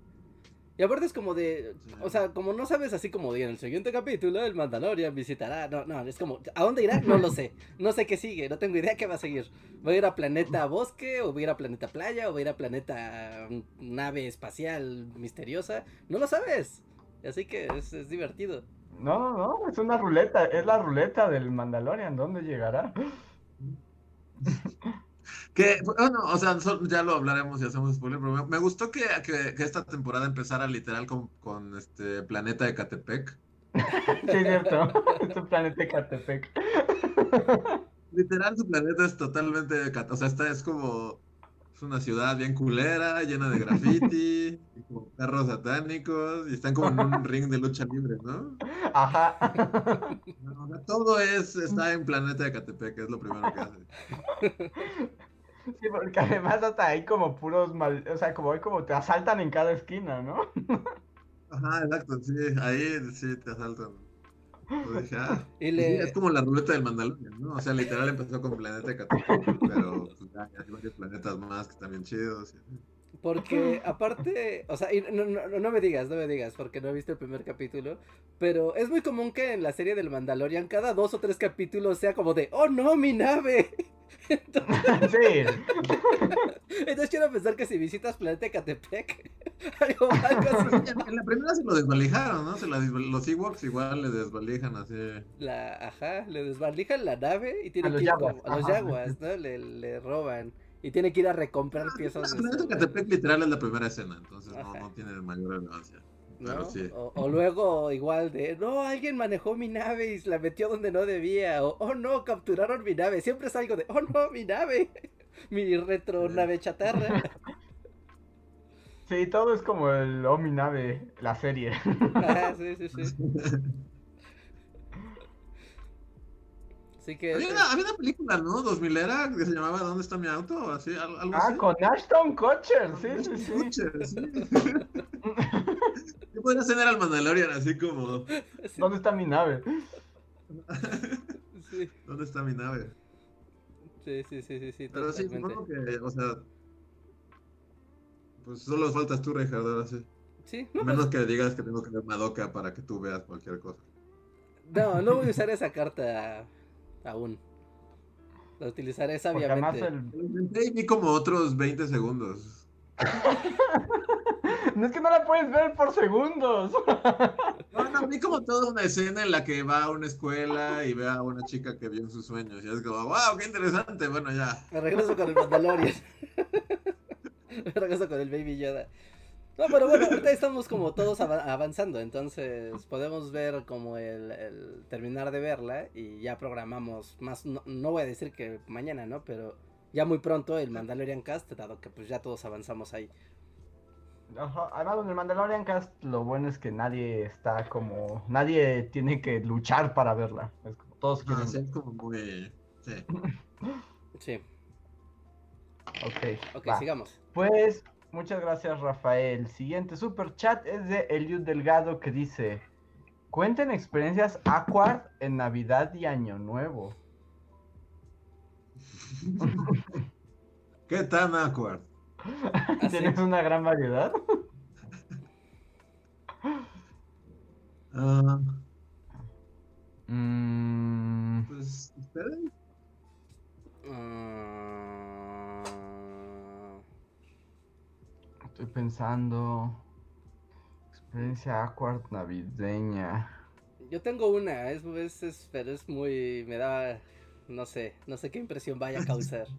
Y aparte es como de, o sea, como no sabes así como de en el siguiente capítulo el Mandalorian visitará, no, no, es como, ¿a dónde irá? No lo sé, no sé qué sigue, no tengo idea qué va a seguir. ¿Voy a ir a planeta bosque o voy a ir a planeta playa o voy a ir a planeta nave espacial misteriosa? No lo sabes, así que es, es divertido. No, no, es una ruleta, es la ruleta del Mandalorian, ¿dónde llegará? Que, bueno, o sea, ya lo hablaremos y hacemos spoiler, pero me, gustó que, que, esta temporada empezara literal con, con este planeta de Catepec. sí, cierto, es un planeta de Catepec. Literal, su planeta es totalmente, o sea, esta es como una ciudad bien culera, llena de graffiti, y como perros satánicos, y están como en un ring de lucha libre, ¿no? Ajá. todo es, está en Planeta de Catepec, es lo primero que hace. Sí, porque además hasta hay como puros mal, o sea, como hay como te asaltan en cada esquina, ¿no? Ajá, exacto, sí, ahí sí te asaltan. Ah, es como la ruleta del Mandalorian, ¿no? O sea, literal empezó con Planeta Catepec, pero pues, ya, hay varios planetas más que están bien chidos. Porque aparte, o sea, no, no, no, me digas, no me digas, porque no he visto el primer capítulo, pero es muy común que en la serie del Mandalorian cada dos o tres capítulos sea como de, oh no, mi nave. sí. Entonces quiero pensar que si visitas Planeta Catepec, algo, algo así. En la primera se lo desvalijaron, ¿no? Se la los Ewoks igual le desvalijan así. La, ajá, le desvalijan la nave y tiene que ir a los Jaguars, ¿no? Le, le roban. Y tiene que ir a recomprar ah, piezas. Planeta Catepec literal es la primera escena, entonces no, no, tiene mayor relevancia. O, luego igual de, no, alguien manejó mi nave y la metió donde no debía. O, oh no, capturaron mi nave. Siempre es algo de, oh no, mi nave. mi retro nave chatarra. Sí, todo es como el Oh mi nave, la serie. Ah, sí, sí, sí. Así que... Había una, había una, película, ¿no? 2000 era que se llamaba ¿Dónde está mi auto? Así, algo ah, con Ashton Kutcher, sí, sí, sí. Kutcher, sí. ¿Qué podría tener al Mandalorian así como... ¿Dónde está mi nave? sí. ¿Dónde está mi nave? Sí, sí, sí, sí, sí. Pero sí, supongo que, o sea... Pues solo faltas tú, Richard, ahora sí. Sí. No, Menos pues que digas que tengo que ver Madoka para que tú veas cualquier cosa. No, no voy a usar esa carta aún. La utilizaré sabiamente. El... Vi como otros 20 segundos. no es que no la puedes ver por segundos. no, no, vi como toda una escena en la que va a una escuela y ve a una chica que vio en sus sueños. Y es como, wow, qué interesante. Bueno, ya. Me regreso con el Mandalorian. Me regreso con el Baby Yoda. No, pero bueno, ahorita estamos como todos avanzando, entonces podemos ver como el, terminar de verla y ya programamos más, no, voy a decir que mañana, ¿no? Pero ya muy pronto el Mandalorian Cast, dado que pues ya todos avanzamos ahí. Ajá, además en el Mandalorian Cast lo bueno es que nadie está como, nadie tiene que luchar para verla. Es como, todos Ah, quieren. sí, es como muy. Sí. Sí, Ok, ok, va. sigamos. Pues, muchas gracias, Rafael. Siguiente super chat es de Eliud Delgado que dice: Cuenten experiencias awkward en Navidad y Año Nuevo. ¿Qué tan? Así. ¿Tienes una gran variedad? Mm, pues, ¿ustedes? Estoy pensando. Experiencia awkward navideña. yo tengo una, es, es, es- pero es muy, me da, no sé, no sé qué impresión vaya a causar.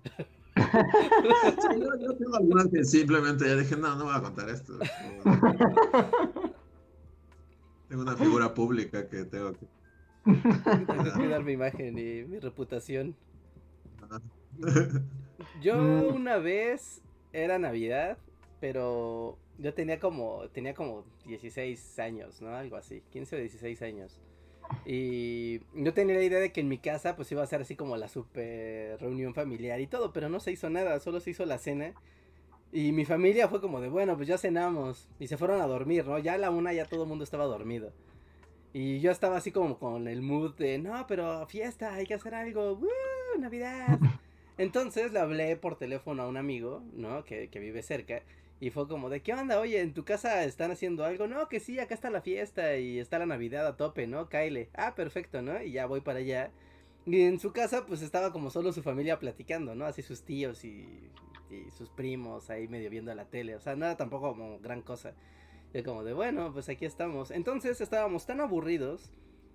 Sí, yo, yo tengo algunas que simplemente ya dije, no, no voy a contar esto. Tengo una figura pública que tengo que. Tengo que cuidar mi imagen y mi reputación. Yo Mm. una vez era Navidad, pero yo tenía como tenía como 16 años, ¿no? Algo así, 15 o 16 años. Y yo tenía la idea de que en mi casa pues iba a ser así como la super reunión familiar y todo, pero no se hizo nada, solo se hizo la cena. Y mi familia fue como de, bueno, pues ya cenamos. Y se fueron a dormir, ¿no? Ya a la una ya todo el mundo estaba dormido. Y yo estaba así como con el mood de, no, pero fiesta, hay que hacer algo. ¡Woo! Navidad. Entonces le hablé por teléfono a un amigo, ¿no? Que, que vive cerca. Y fue como de, ¿qué onda? Oye, ¿en tu casa están haciendo algo? No, que sí, acá está la fiesta y está la Navidad a tope, ¿no? Kyle. Ah, perfecto, ¿no? Y ya voy para allá. Y en su casa, pues estaba como solo su familia platicando, ¿no? Así sus tíos y, y sus primos ahí medio viendo la tele. O sea, nada tampoco como gran cosa. Y como de, bueno, pues aquí estamos. Entonces estábamos tan aburridos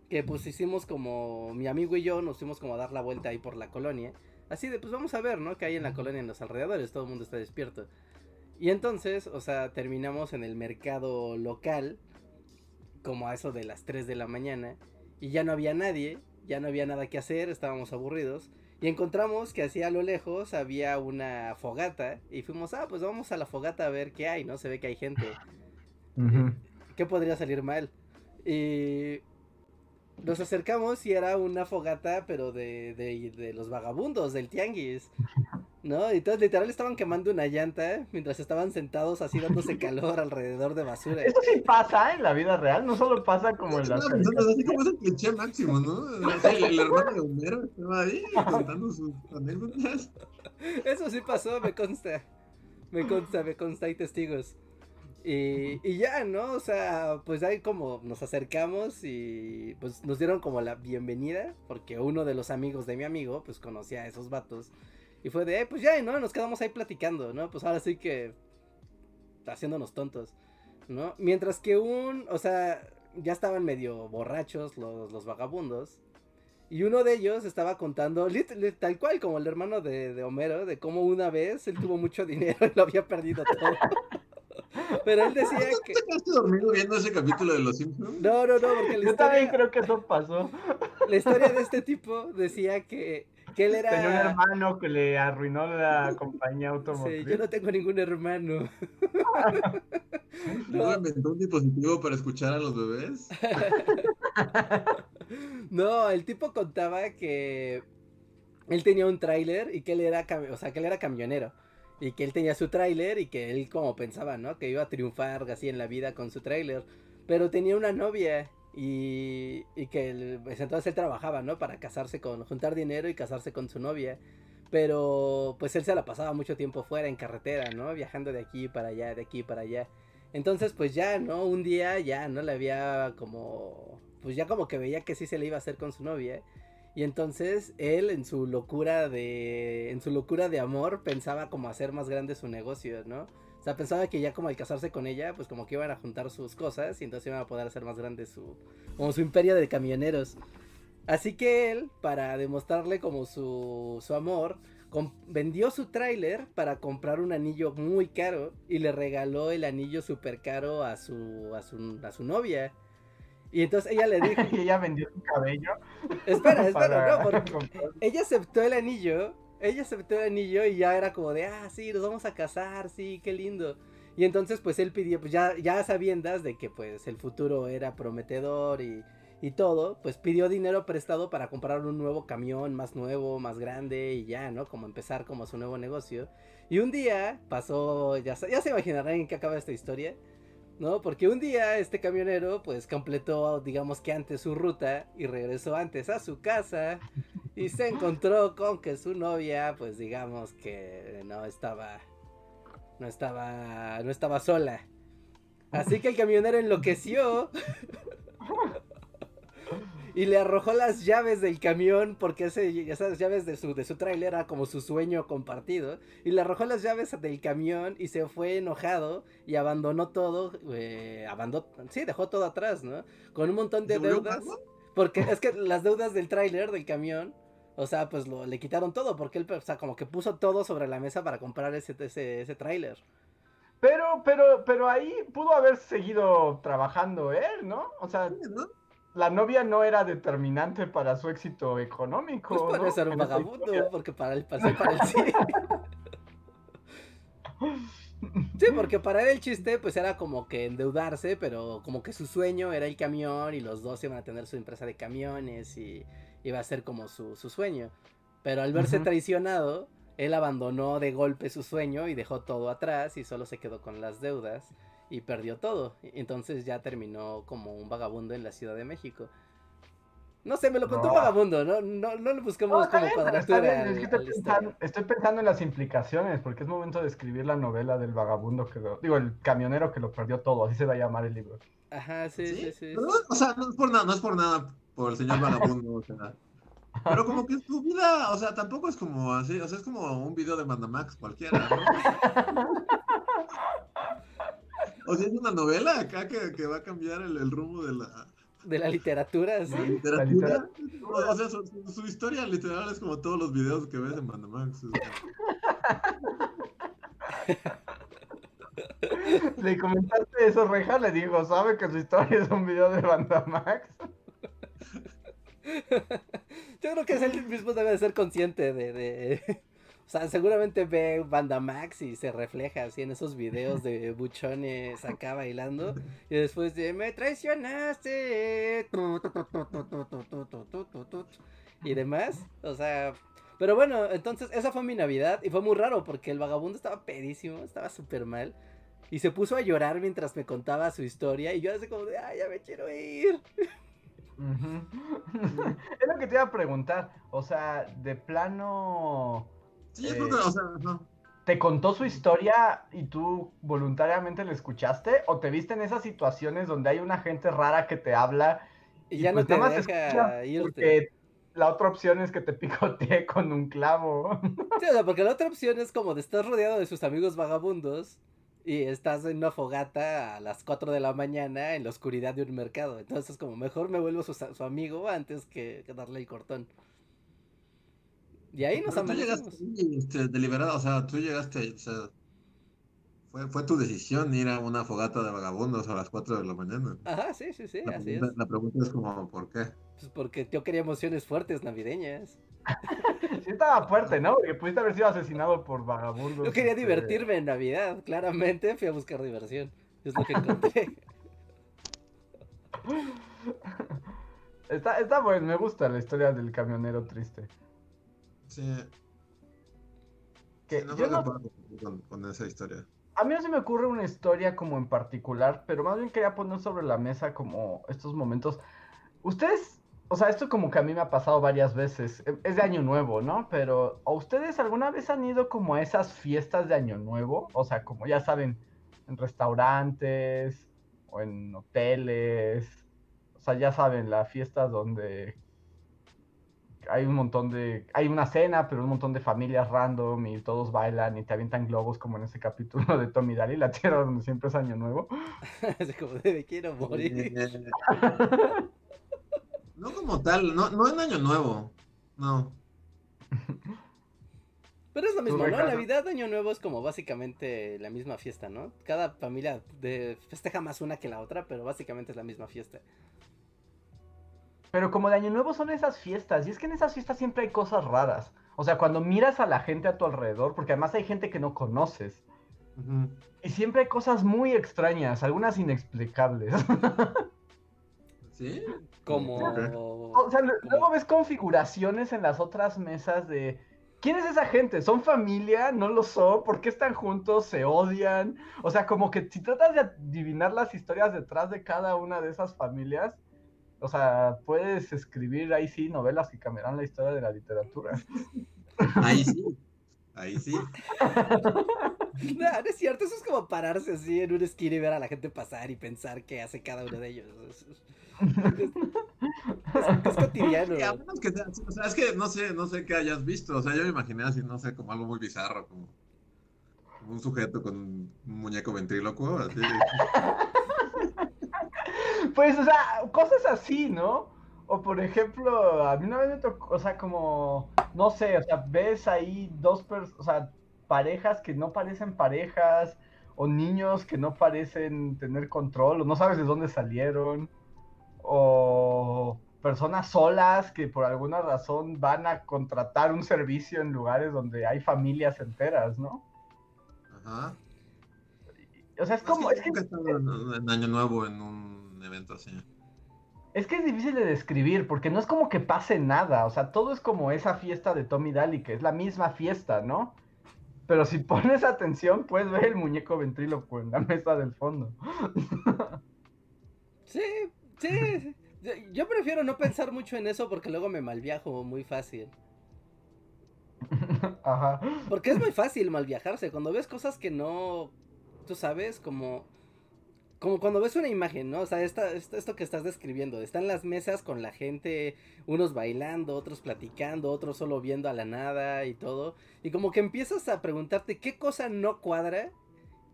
que pues hicimos como mi amigo y yo nos fuimos como a dar la vuelta ahí por la colonia. Así de, pues vamos a ver, ¿no? Que hay en la colonia en los alrededores, todo el mundo está despierto. Y entonces, o sea, terminamos en el mercado local, como a eso de las 3 de la mañana, y ya no había nadie, ya no había nada que hacer, estábamos aburridos. Y encontramos que así a lo lejos había una fogata, y fuimos, ah, pues vamos a la fogata a ver qué hay, ¿no? Se ve que hay gente. ¿Qué podría salir mal? Y nos acercamos y era una fogata, pero de, de, de los vagabundos, del tianguis. ¿No? Y entonces literal estaban quemando una llanta mientras estaban sentados así dándose calor alrededor de basura. Eso sí pasa en la vida real, no solo pasa como en las Estaba pensando, así como es el cliché máximo, ¿no? El, el hermano de Homero estaba ahí contando sus anécdotas. Eso sí pasó, me consta. Me consta, me consta, hay testigos. Y, y ya, ¿no? O sea, pues ahí como nos acercamos y pues nos dieron como la bienvenida, porque uno de los amigos de mi amigo, pues conocía a esos vatos. Y fue de, eh, pues ya, ¿no? Nos quedamos ahí platicando, ¿no? Pues ahora sí que haciéndonos tontos, ¿no? Mientras que un, o sea, ya estaban medio borrachos los, los vagabundos. Y uno de ellos estaba contando, tal cual como el hermano de, de Homero, de cómo una vez él tuvo mucho dinero y lo había perdido todo. Pero él decía que... ¿Te quedaste dormido viendo ese capítulo de Los Simpsons? No, no, no, porque la Yo también creo que eso pasó. la historia de este tipo decía que, que él era... Tenía un hermano que le arruinó la compañía Sí, automotriz. yo no tengo ningún hermano. Luego inventó un dispositivo para escuchar a los bebés. No, el tipo contaba que él tenía un tráiler y que él era, cam- o sea, que él era camionero. Y que él tenía su tráiler y que él como pensaba, ¿no? Que iba a triunfar así en la vida con su tráiler. Pero tenía una novia y, y que él, pues, entonces él trabajaba, ¿no? Para casarse con, juntar dinero y casarse con su novia. Pero pues él se la pasaba mucho tiempo fuera en carretera, ¿no? Viajando de aquí para allá, de aquí para allá. Entonces pues ya, ¿no? Un día ya no le había como... Pues ya como que veía que sí se le iba a hacer con su novia. Y entonces él en su locura de... En su locura de amor pensaba como hacer más grande su negocio, ¿no? Sea, pensaba que ya como al casarse con ella, pues como que iban a juntar sus cosas y entonces iban a poder hacer más grande su... Como su imperio de camioneros. Así que él, para demostrarle como su, su amor, vendió su tráiler para comprar un anillo muy caro y le regaló el anillo súper caro a su, a, su, a su novia. Y entonces ella le dijo, Y ella vendió su cabello. espera, espera, no, porque ella aceptó el anillo, ella aceptó el anillo y ya era como de, ah, sí, nos vamos a casar, sí, qué lindo. Y entonces pues él pidió, pues ya, ya sabiendas de que pues el futuro era prometedor y, y todo, pues pidió dinero prestado para comprar un nuevo camión más nuevo, más grande y ya, ¿no? Como empezar como su nuevo negocio. Y un día pasó, ya, ya se imaginarán en qué acaba esta historia, ¿no? Porque un día este camionero pues completó, digamos que antes su ruta y regresó antes a su casa y se encontró con que su novia pues digamos que no estaba, no estaba, no estaba sola. Así que el camionero enloqueció y le arrojó las llaves del camión porque ese, esas llaves de su, de su trailer era como su sueño compartido. Y le arrojó las llaves del camión y se fue enojado y abandonó todo. Eh, abandonó, sí, dejó todo atrás, ¿no? Con un montón de deudas. Porque es que las deudas del tráiler, del camión, o sea, pues lo, le quitaron todo porque él, o sea, como que puso todo sobre la mesa para comprar ese, ese, ese tráiler. Pero, pero, pero ahí pudo haber seguido trabajando él, ¿no? O sea, la novia no era determinante para su éxito económico. Pues puede ser un vagabundo, porque para él, para, para él sí. Sí, porque para él el chiste pues era como que endeudarse, pero como que su sueño era el camión y los dos iban a tener su empresa de camiones y iba a ser como su, sueño. Pero al verse traicionado, él abandonó de golpe su sueño y dejó todo atrás y solo se quedó con las deudas y perdió todo. Entonces ya terminó como un vagabundo en la Ciudad de México. No sé, me lo contó un vagabundo, no, no, no lo buscamos como cuadratura. estoy, pensando, en las implicaciones, porque es momento de escribir la novela del vagabundo que lo, digo, el camionero que lo perdió todo, así se va a llamar el libro. Ajá, sí, sí, sí. o sea, no es por nada, no es por nada por el señor vagabundo, o sea. Pero como que su vida, o sea, tampoco es como así, o sea, es como un video de Mandamax cualquiera, ¿no? O sea, es una novela acá que, va a cambiar el, rumbo de la... De la literatura, sí. literatura. O sea, su, historia literal es como todos los videos que ves en Bandamax. Le comentaste eso, Reja, le digo, ¿sabe que su historia es un video de Bandamax? Yo creo que es él mismo debe de ser consciente de, o sea, seguramente ve Banda Max y se refleja así en esos videos de buchones acá bailando. Y después de me traicionaste. Y demás. O sea. Pero bueno, entonces esa fue mi Navidad. Y fue muy raro porque el vagabundo estaba pedísimo, estaba súper mal. Y se puso a llorar mientras me contaba su historia. Y yo así como de, ay, ya me quiero ir. es lo que te iba a preguntar. O sea, de plano ¿Te contó su historia y tú voluntariamente le escuchaste? ¿O te viste en esas situaciones donde hay una gente rara que te habla y, ya no pues te deja irte? Porque la otra opción es que te picotee con un clavo. Sí, o sea, porque la otra opción es como de estar rodeado de sus amigos vagabundos y estás en una fogata a las 4 de la mañana en la oscuridad de un mercado. Entonces, como mejor me vuelvo su, su amigo antes que darle el cortón. Y ahí nos Tú llegaste este, deliberado, o sea, tú llegaste, o sea, fue, fue tu decisión ir a una fogata de vagabundos a las 4 de la mañana. Ajá, sí, sí, sí, la así pregunta, es. La pregunta es como, ¿por qué? Pues porque yo quería emociones fuertes navideñas. sí estaba fuerte, ¿no? Porque pudiste haber sido asesinado por vagabundos. Yo quería este, divertirme en Navidad, claramente fui a buscar diversión. Es lo que encontré. está, está bueno, me gusta la historia del camionero triste. Sí. Que no con, esa historia. A mí no se me ocurre una historia como en particular, pero más bien quería poner sobre la mesa como estos momentos. Ustedes, o sea, esto como que a mí me ha pasado varias veces. E, es de Año Nuevo, ¿no? Pero ¿a ustedes alguna vez han ido como a esas fiestas de Año Nuevo? O sea, como ya saben, en restaurantes o en hoteles. O sea, ya saben, la fiesta donde hay un montón de, hay una cena, pero un montón de familias random y todos bailan y te avientan globos como en ese capítulo de Tommy Daly, la tierra donde siempre es año nuevo. es como de quiero morir. No como tal, no, no en año nuevo, no. Pero es lo mismo, ¿no? Navidad, Año Nuevo es como básicamente la misma fiesta, ¿no? Cada familia festeja más una que la otra, pero básicamente es la misma fiesta. Pero como de Año Nuevo son esas fiestas, y es que en esas fiestas siempre hay cosas raras. O sea, cuando miras a la gente a tu alrededor, porque además hay gente que no conoces. Y siempre hay cosas muy extrañas, algunas inexplicables. ¿Sí? Como... O sea, luego ves configuraciones en las otras mesas de... ¿Quién es esa gente? ¿Son familia? ¿No lo son? ¿Por qué están juntos? ¿Se odian? O sea, como que si tratas de adivinar las historias detrás de cada una de esas familias, o sea, puedes escribir ahí sí novelas que cambiarán la historia de la literatura. Ahí sí. Ahí sí. No, no es cierto, eso es como pararse así en un esquina y ver a la gente pasar y pensar qué hace cada uno de ellos. Es, es, cotidiano. que o sea, es que no sé, no sé qué hayas visto. O sea, yo me imaginé así, no sé, como algo muy bizarro, como, un sujeto con un muñeco ventrílocuo. Así. Pues, o sea, cosas así, ¿no? O por ejemplo, a mí una vez me tocó, o sea, como, no sé, o sea, ves ahí dos personas, o sea, parejas que no parecen parejas, o niños que no parecen tener control, o no sabes de dónde salieron, o personas solas que por alguna razón van a contratar un servicio en lugares donde hay familias enteras, ¿no? Ajá. O sea, es como... Es que... en Año Nuevo en un evento así. Es que es difícil de describir porque no es como que pase nada, o sea, todo es como esa fiesta de Tommy Daly, que es la misma fiesta, ¿no? Pero si pones atención, puedes ver el muñeco ventríloco en la mesa del fondo. Sí, sí. Yo prefiero no pensar mucho en eso porque luego me malviajo muy fácil. Ajá. Porque es muy fácil malviajarse. Cuando ves cosas que no. Tú sabes, como como cuando ves una imagen, ¿no? O sea, esta, esto, que estás describiendo, están las mesas con la gente, unos bailando, otros platicando, otros solo viendo a la nada y todo, y como que empiezas a preguntarte qué cosa no cuadra,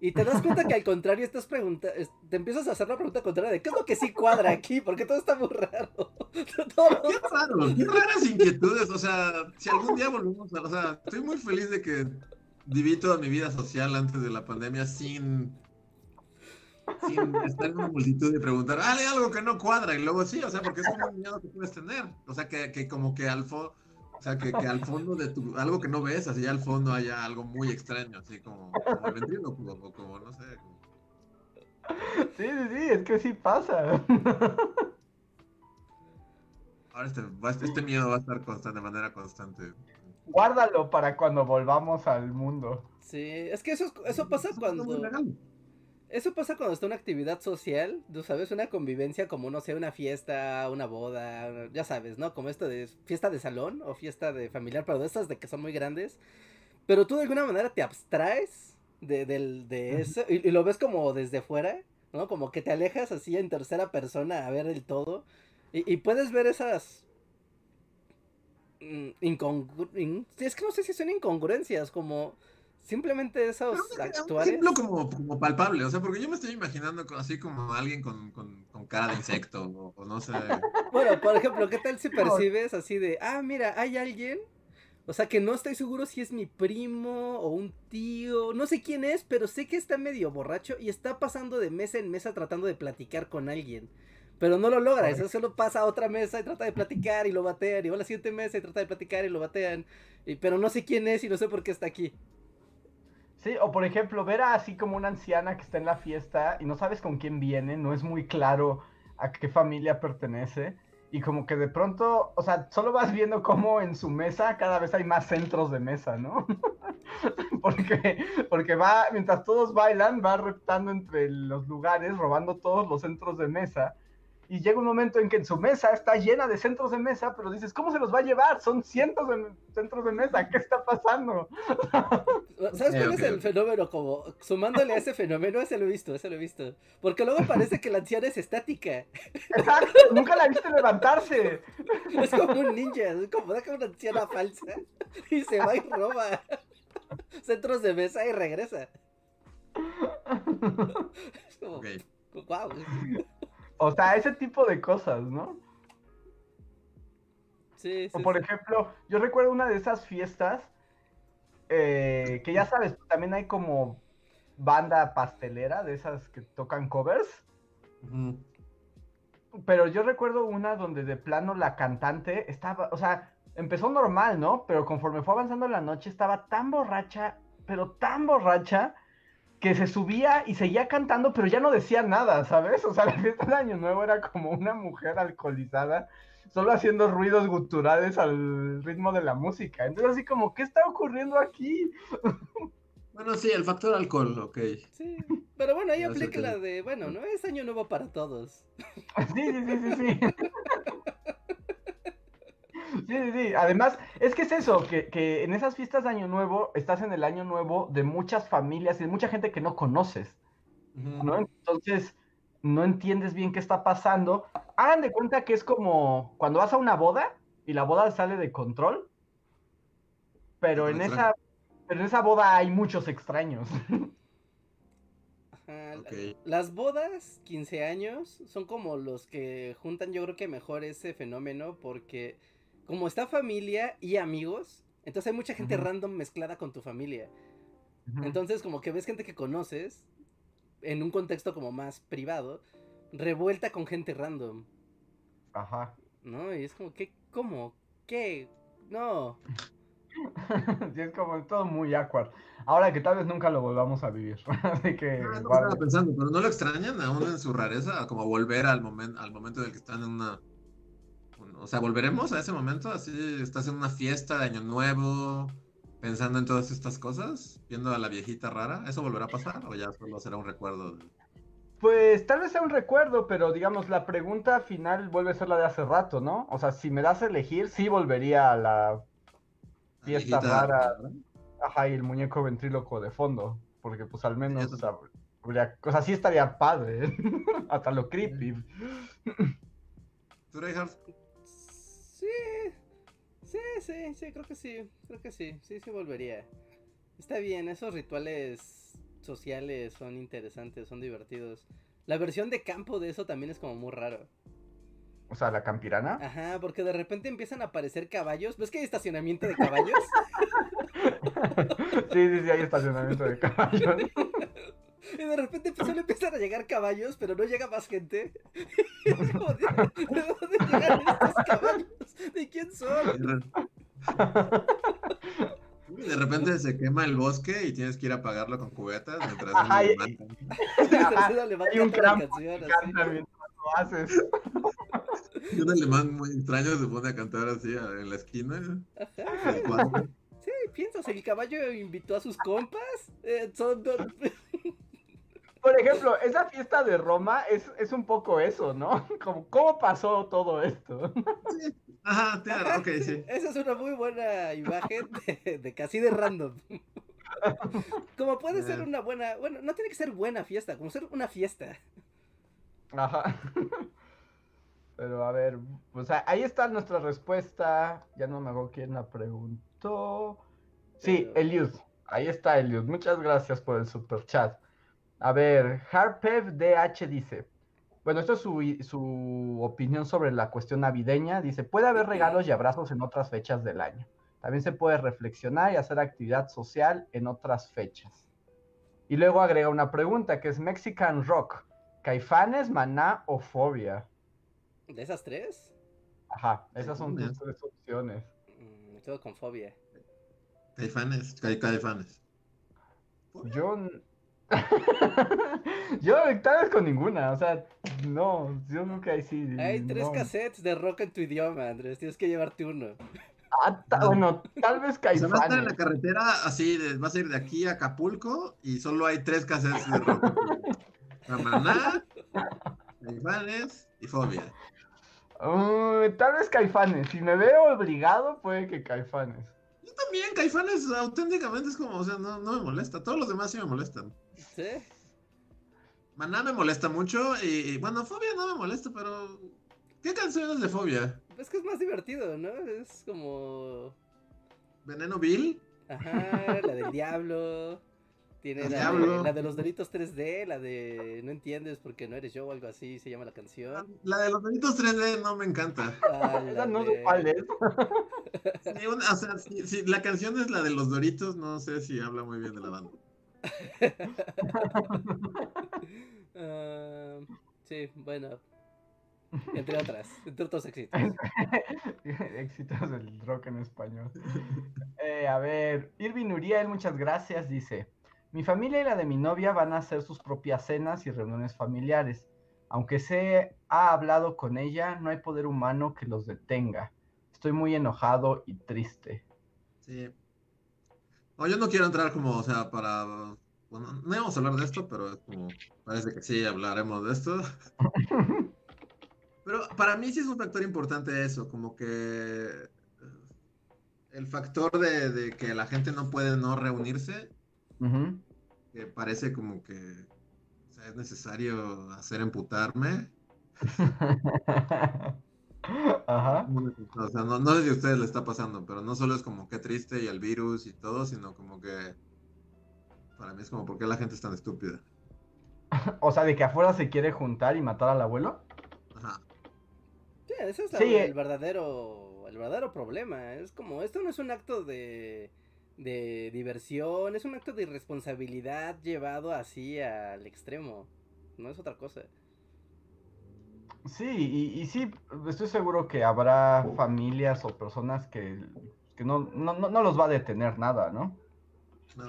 y te das cuenta que al contrario estás preguntando, te empiezas a hacer la pregunta contraria de qué es lo que sí cuadra aquí, porque todo está muy raro. Qué raro, qué raras inquietudes, o sea, si algún día volvemos a, o sea, estoy muy feliz de que viví toda mi vida social antes de la pandemia sin sin estar en una multitud y preguntar, ah, hay algo que no cuadra, y luego sí, o sea, porque es un miedo que puedes tener, o sea, que, que como que al, o sea, que, que, al fondo de tu, algo que no ves, así al fondo haya algo muy extraño, así como, como el como, como, no sé. Sí, sí, sí, es que sí pasa. Ahora este, este miedo va a estar constante, de manera constante. Guárdalo para cuando volvamos al mundo. Sí, es que eso, eso pasa cuando... Eso pasa cuando está una actividad social, tú sabes, una convivencia como, no sé, una fiesta, una boda, ya sabes, ¿no? Como esto de fiesta de salón o fiesta de familiar, pero de estas de que son muy grandes. Pero tú de alguna manera te abstraes de, de, eso y, lo ves como desde fuera, ¿no? Como que te alejas así en tercera persona a ver el todo. Y, puedes ver esas... Mm, es que no sé si son incongruencias, como Simplemente esos actuales. Ejemplo como, como, palpable, o sea, porque yo me estoy imaginando así como alguien con, con, con cara de insecto, o, no sé. Bueno, por ejemplo, ¿qué tal si percibes así de, ah, mira, hay alguien, o sea, que no estoy seguro si es mi primo o un tío, no sé quién es, pero sé que está medio borracho y está pasando de mesa en mesa tratando de platicar con alguien. Pero no lo logra, eso solo pasa a otra mesa y trata de platicar y lo batean, y va a la siguiente mesa y trata de platicar y lo batean, y, pero no sé quién es y no sé por qué está aquí. O por ejemplo, ver a así como una anciana que está en la fiesta y no sabes con quién viene, no es muy claro a qué familia pertenece. Y como que de pronto, o sea, solo vas viendo cómo en su mesa cada vez hay más centros de mesa, ¿no? porque, porque va, mientras todos bailan, va reptando entre los lugares, robando todos los centros de mesa y llega un momento en que en su mesa está llena de centros de mesa, pero dices, ¿cómo se los va a llevar? Son cientos de centros de mesa, ¿qué está pasando? ¿Sabes cuál es el fenómeno? Como sumándole a ese fenómeno, ese lo he visto, ese lo he visto. Porque luego parece que la anciana es estática. Exacto, nunca la viste levantarse. Es como un ninja, es como una anciana falsa y se va y roba centros de mesa y regresa. Es como, wow. O sea, ese tipo de cosas, ¿no? Sí, sí. O por ejemplo, yo recuerdo una de esas fiestas eh, que ya sabes, también hay como banda pastelera de esas que tocan covers. Pero yo recuerdo una donde de plano la cantante estaba, o sea, empezó normal, ¿no? Pero conforme fue avanzando la noche estaba tan borracha, pero tan borracha, que se subía y seguía cantando, pero ya no decía nada, ¿sabes? O sea, la fiesta de Año Nuevo era como una mujer alcoholizada, solo haciendo ruidos guturales al ritmo de la música. Entonces, así como, ¿qué está ocurriendo aquí? Bueno, sí, el factor alcohol, ok. Sí, pero bueno, ahí No aplica la de, bueno, no es año nuevo para todos. Sí, sí, sí, sí, sí. Sí, sí, sí. Además, es que es eso, que, que en esas fiestas de Año Nuevo estás en el Año Nuevo de muchas familias y de mucha gente que no conoces. ¿no? Entonces, no entiendes bien qué está pasando. Hagan de cuenta que es como cuando vas a una boda y la boda sale de control, pero en esa, pero en esa boda hay muchos extraños. Ajá. Las bodas, 15 años, son como los que juntan yo creo que mejor ese fenómeno porque como está familia y amigos, entonces hay mucha gente random mezclada con tu familia. Entonces como que ves gente que conoces en un contexto como más privado, revuelta con gente random, Ajá. ¿no? Y es como, ¿qué? ¿Cómo? ¿Qué? No. Sí, es como todo muy awkward. Ahora que tal vez nunca lo volvamos a vivir. Así que. Ah, no guarda- estaba pensando, pero ¿no lo extrañan aún en su rareza? Como volver al momento, al momento en el que están en una... O sea, ¿volveremos a ese momento? Así, estás en una fiesta de Año Nuevo, pensando en todas estas cosas, viendo a la viejita rara. ¿Eso volverá a pasar o ya solo será un recuerdo? Pues tal vez sea un recuerdo, pero digamos, la pregunta final vuelve a ser la de hace rato, ¿no? O sea, si me das a elegir, sí volvería a la Fiesta viejita rara. Ajá, y el muñeco ventríloco de fondo. Porque pues al menos, eso o sea, habría- o sea, sí estaría padre. Hasta lo creepy. ¿Tú, Reinhardt? Sí. Sí, sí, creo que sí. Creo que sí. Sí, sí volvería. Está bien, esos rituales sociales son interesantes, son divertidos. La versión de campo de eso también es como muy raro. O sea, la campirana. Ajá, porque de repente empiezan a aparecer caballos. ¿Ves que hay estacionamiento de caballos? Sí, sí, sí, hay estacionamiento de caballos. Y de repente pues, solo empiezan a llegar caballos, pero no llega más gente. De, ¿de dónde llegan estos caballos? ¿De quién son? De repente se quema el bosque y tienes que ir a apagarlo con cubetas mientras alemán Hay un canción. Canta mientras lo haces. Y un alemán muy extraño se pone a cantar así en la esquina. Ajá. Sí, piensas, el caballo invitó a sus compas. Eh, son do- Por ejemplo, esa fiesta de Roma es, es un poco eso, ¿no? Como, ¿Cómo pasó todo esto? Ajá, tiene- ok, sí. Esa es una muy buena imagen de, de casi de random. Como puede ser una buena, bueno, no tiene que ser buena fiesta, como ser una fiesta. Ajá. Pero a ver, pues ahí está nuestra respuesta. Ya no me acuerdo quién la preguntó. Sí, Pero- Eliud. Ahí está Eliud. Muchas gracias por el super chat. A ver, Harpev DH dice. Bueno, esto es su, su opinión sobre la cuestión navideña. Dice, puede haber regalos y abrazos en otras fechas del año. También se puede reflexionar y hacer actividad social en otras fechas. Y luego agrega una pregunta que es Mexican Rock. ¿Caifanes, Maná o Fobia? ¿De esas tres? Ajá, esas son tus tres opciones. Mm, Me quedo con fobia. Caifanes, cai- caifanes. Yo. yo tal vez con ninguna, o sea, no, yo ahí sí. Hay tres no. cassettes de rock en tu idioma, Andrés. Tienes que llevarte uno. Ah, ta- bueno, tal vez O sea, vas a estar en Caifanes. la carretera así, de- vas a ir de aquí a Acapulco y solo hay tres cassettes de rock. La Caifanes y Fobia. Uh, tal vez Caifanes. Si me veo obligado, puede que Caifanes. Yo también, Caifanes auténticamente es como, o sea, no, no me molesta. Todos los demás sí me molestan. ¿Sí? Maná me molesta mucho y, y, bueno, Fobia no me molesta, pero ¿qué canciones de Fobia? Es que es más divertido, ¿no? Es como. Veneno Bill, Ajá, la del diablo. Tiene la, diablo. De, la de los doritos 3D, la de no entiendes porque no eres yo o algo así, se llama la canción. la de los delitos 3D no me encanta. Ah, Esa no sé de- cuál es. Sí, una- o sea, si, si la canción es la de los Doritos, no sé si habla muy bien de la banda. Ah, sí, bueno. Entre otras, entre otros éxitos. Éxitos del rock en español. Eh, a ver, Irving Uriel, muchas gracias, dice. Mi familia y la de mi novia van a hacer sus propias cenas y reuniones familiares. Aunque se ha hablado con ella, no hay poder humano que los detenga. Estoy muy enojado y triste. Sí. No, yo no quiero entrar como, o sea, para... Bueno, no íbamos a hablar de esto, pero es como... Parece que sí, hablaremos de esto. Pero para mí sí es un factor importante eso, como que el factor de, de que la gente no puede no reunirse, que parece como que o sea, es necesario hacer emputarme. Ajá. O sea, no, no sé si a ustedes le está pasando, pero no solo es como que triste y el virus y todo, sino como que para mí es como, ¿por qué la gente es tan estúpida? O sea, de que afuera se quiere juntar y matar al abuelo. Ajá. Sí, ese es la- Sí, el eh. verdadero el verdadero problema. Es como, esto no es un acto de, de diversión, es un acto de irresponsabilidad llevado así al extremo. No es otra cosa. Sí, y, y sí, estoy seguro que habrá familias o personas que, que no, no, no, no los va a detener nada, ¿no? No.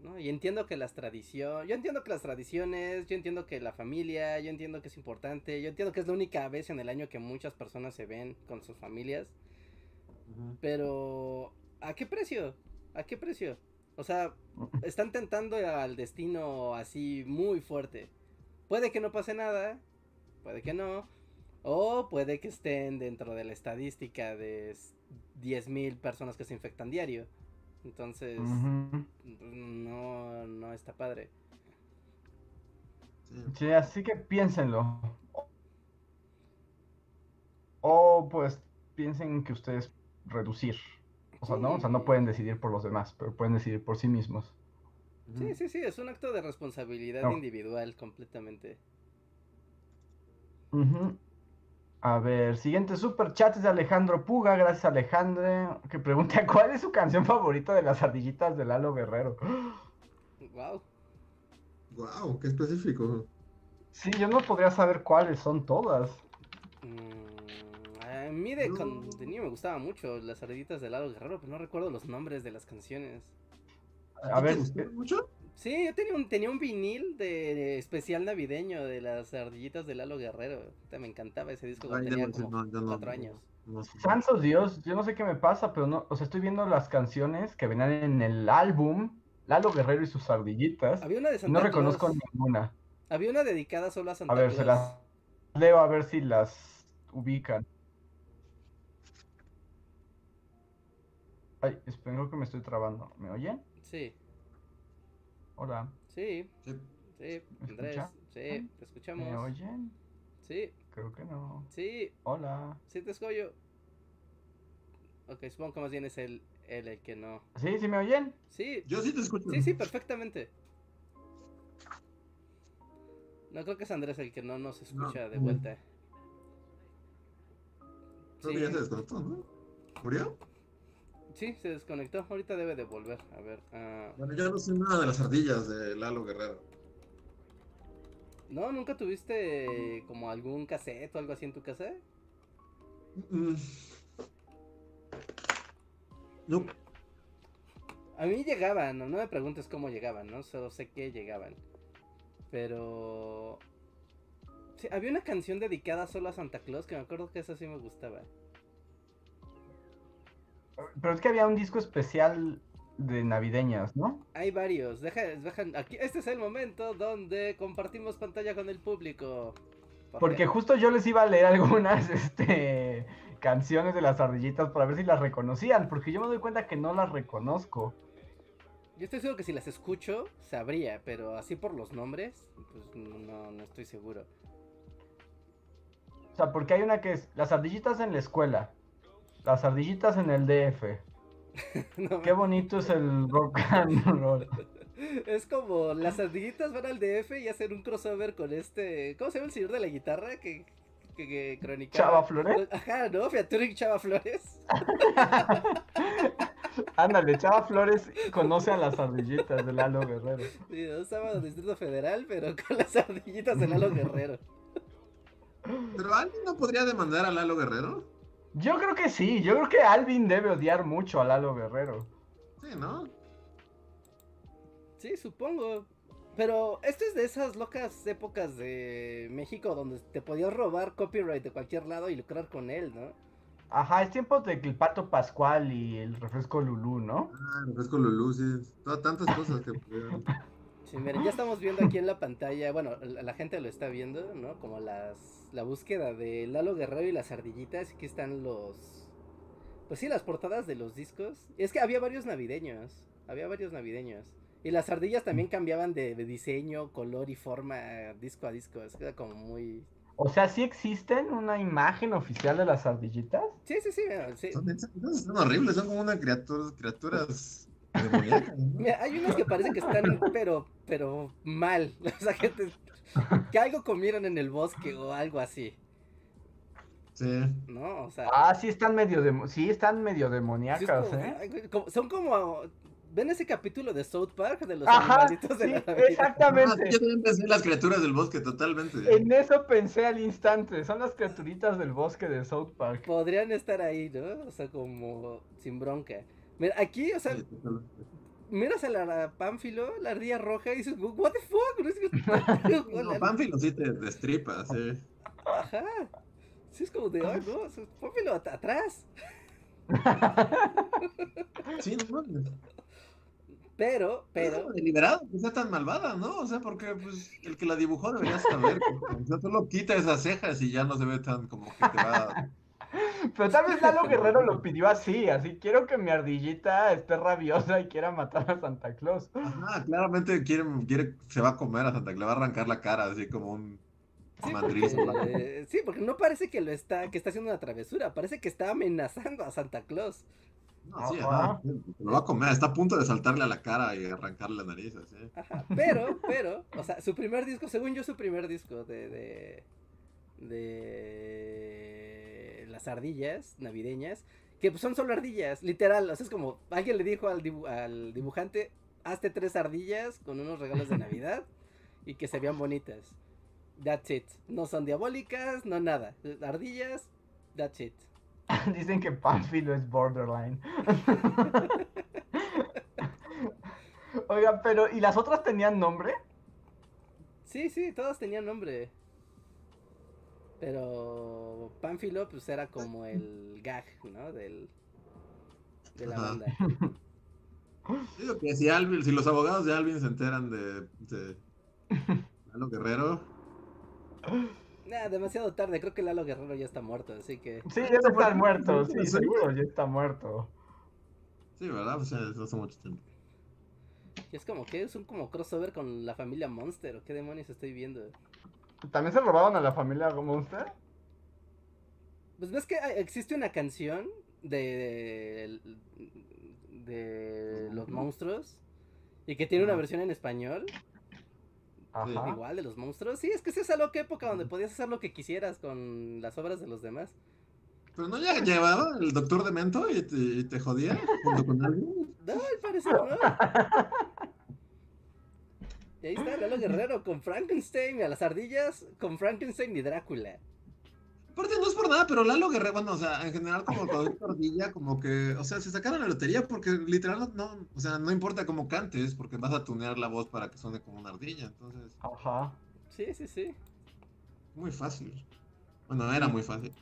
¿no? Y entiendo que las tradiciones, yo entiendo que las tradiciones, yo entiendo que la familia, yo entiendo que es importante, yo entiendo que es la única vez en el año que muchas personas se ven con sus familias, pero ¿a qué precio? ¿A qué precio? O sea, están tentando al destino así muy fuerte. Puede que no pase nada, puede que no, o puede que estén dentro de la estadística de s- 10.000 personas que se infectan diario. Entonces, no, no está padre. Sí. Sí, así que piénsenlo. O pues piensen que ustedes reducir. O sea, ¿no? O sea, no pueden decidir por los demás, pero pueden decidir por sí mismos. Sí, sí, sí, es un acto de responsabilidad No. individual completamente. Ujú. A ver, siguiente super chat es de Alejandro Puga. Gracias, Alejandro. Que pregunta: ¿Cuál es su canción favorita de las ardillitas de Lalo Guerrero? Wow. Wow, qué específico. Sí, yo no podría saber cuáles son todas. Mm, a mí de, No. con- de niño me gustaban mucho las ardillitas de Lalo Guerrero, pero no recuerdo los nombres de las canciones. A ¿A ver, ¿Te gustó eh, mucho? Sí, yo tenía un, tenía un vinil de, de especial navideño de las ardillitas de Lalo Guerrero. Me encantaba ese disco cuando tenía no, como no, yo no- cuatro años. Santos Dios, yo no sé qué me pasa, pero no, o sea, estoy viendo las canciones que venían en el álbum Lalo Guerrero y sus ardillitas. Había una de Santa no reconozco Claus. ninguna. Había una dedicada solo a Santa A ver, Claus. se las leo a ver si las ubican. Ay, espero que me estoy trabando. ¿Me oyen? Sí, Hola. sí, Sí. sí, ¿Me Andrés. escucha? Sí, te ¿Me escuchamos. oyen? Sí, Creo que no. sí, Hola. sí te escucho. Ok, supongo que más bien es el, el, el que no. ¿Sí? ¿Sí me oyen? Sí, Yo sí te escucho. sí, sí, perfectamente. No creo que es Andrés el que no nos escucha No, de vuelta. Creo que ya se desconectó, ¿no? ¿Murió? Sí, se desconectó. Ahorita debe de volver. A ver. ah, Bueno, yo no sé nada de las ardillas de Lalo Guerrero. ¿No? ¿Nunca tuviste como algún cassette o algo así en tu casa? Mm. No, A mí llegaban, no, no me preguntes cómo llegaban, ¿no? Solo sé que llegaban. Pero... Sí, había una canción dedicada solo a Santa Claus que me acuerdo que esa sí me gustaba. Pero es que había un disco especial de navideñas, ¿no? Hay varios. Deja, deja- aquí, este es el momento donde compartimos pantalla con el público. Porque justo yo les iba a leer algunas este, canciones de las ardillitas para ver si las reconocían, porque yo me doy cuenta que no las reconozco. Yo estoy seguro que si las escucho, sabría, pero así por los nombres, pues no, no estoy seguro. O sea, porque hay una que es las ardillitas en la escuela, las ardillitas en el DF. No Qué bonito es el rock and roll. Es como las ardillitas van al DF y hacen un crossover con este. ¿Cómo se llama el señor de la guitarra? Que, que, que cronicaba. Chava Flores. Ajá, ¿no? Featuring Chava Flores. Ándale, Chava Flores conoce a las ardillitas de Lalo Guerrero. Sí, no estaba en el Distrito Federal, pero con las ardillitas de Lalo Guerrero. ¿Pero alguien no podría demandar a Lalo Guerrero? Yo creo que sí, yo creo que Alvin debe odiar mucho a Lalo Guerrero. Sí, ¿no? Sí, supongo. Pero esto es de esas locas épocas de México donde te podías robar copyright de cualquier lado y lucrar con él, ¿no? Ajá, es tiempo de que el pato Pascual y el refresco Lulú, ¿no? Ah, el refresco Lulú, sí. Todas, tantas cosas que pudieron. Sí, miren, ya estamos viendo aquí en la pantalla, bueno, la, la gente lo está viendo, ¿no? Como las la búsqueda de Lalo Guerrero y las ardillitas, aquí están los pues sí, las portadas de los discos. Es que había varios navideños, había varios navideños. Y las ardillas también cambiaban de, de diseño, color y forma disco a disco, es que era como muy O sea, ¿sí existen una imagen oficial de las ardillitas? Sí, sí, sí. Son, son horribles, son como unas criaturas, criaturas. Mira, hay unos que parece que están, pero, pero mal. O sea, que, te- que algo comieron en el bosque o algo así, Sí. ¿no? O sea, Ah, sí están medio demo- sí están medio sí es demoníacas, como- ¿eh? como- son como, ¿ven ese capítulo de South Park de los Ajá, animalitos de sí, la Navidad? Ah, exactamente. sí, yo también pensé en las criaturas del bosque, totalmente. En eso pensé al instante. Son las criaturitas del bosque de South Park. Podrían estar ahí, ¿no? O sea, como sin bronca. Mira, aquí, o sea. Miras a la, Pánfilo, la ardilla roja, y dices, what the fuck, no es que... No, Pánfilo sí te destripa, sí. Ajá. Sí, es como de, ay, no, o sea, Pánfilo at- atrás. Sí, no mames. Pero, Pero deliberado que sea tan malvada, ¿no? O sea, porque pues, el que la dibujó debería saber. que, O sea, solo quita esas cejas y ya no se ve tan como que te va. Pero tal vez Lalo Guerrero lo pidió así, así quiero que mi ardillita esté rabiosa y quiera matar a Santa Claus. Ajá, claramente quiere, quiere, se va a comer a Santa, le va a arrancar la cara, así como un sí porque, sí, porque no parece que lo está, que está haciendo una travesura, parece que está amenazando a Santa Claus. No, sí, lo va a comer, está a punto de saltarle a la cara y arrancarle la nariz, así. Ajá. Pero, pero, o sea, su primer disco, según yo, su primer disco de, de, de las ardillas navideñas, que pues son solo ardillas, literal, o sea, es como, alguien le dijo al, dibu- al dibujante, hazte tres ardillas con unos regalos de Navidad y que se vean bonitas. That's it. No son diabólicas, no nada. Ardillas, that's it. Dicen que Pánfilo es borderline. Oiga, pero ¿y las otras tenían nombre? Sí, sí, todas tenían nombre. Pero Pánfilo, pues era como el gag, ¿no? Del, de la Ajá. banda. Digo que si, Alvin, si los abogados de Alvin se enteran de, de Lalo Guerrero, Nah, demasiado tarde, creo que Lalo Guerrero ya está muerto, así que... Sí, ya está muerto, Sí, sí, sí. seguro, ya está muerto. sí, ¿verdad? Pues ya hace mucho tiempo. y es como que es un como crossover con la familia Monster, ¿o qué demonios estoy viendo? ¿También se robaron a la familia Monster? Pues ves que existe una canción de, de los monstruos y que tiene una versión en español, Ajá. igual de los monstruos. Sí, es que esa es la época donde podías hacer lo que quisieras con las obras de los demás. Pero no ya llevaba el doctor Demento y te, y te jodía junto con Alvin. No, al parecer no. Y ahí está Lalo Guerrero con Frankenstein, a las ardillas con Frankenstein y Drácula. Aparte, no es por nada, pero Lalo Guerrero, bueno, o sea, en general, como producto ardilla, como que, o sea, se sacaron la lotería porque literal no, no, o sea, no importa cómo cantes, porque vas a tunear la voz para que suene como una ardilla, entonces, Ajá. Sí, sí, sí. muy fácil. Bueno, era muy fácil.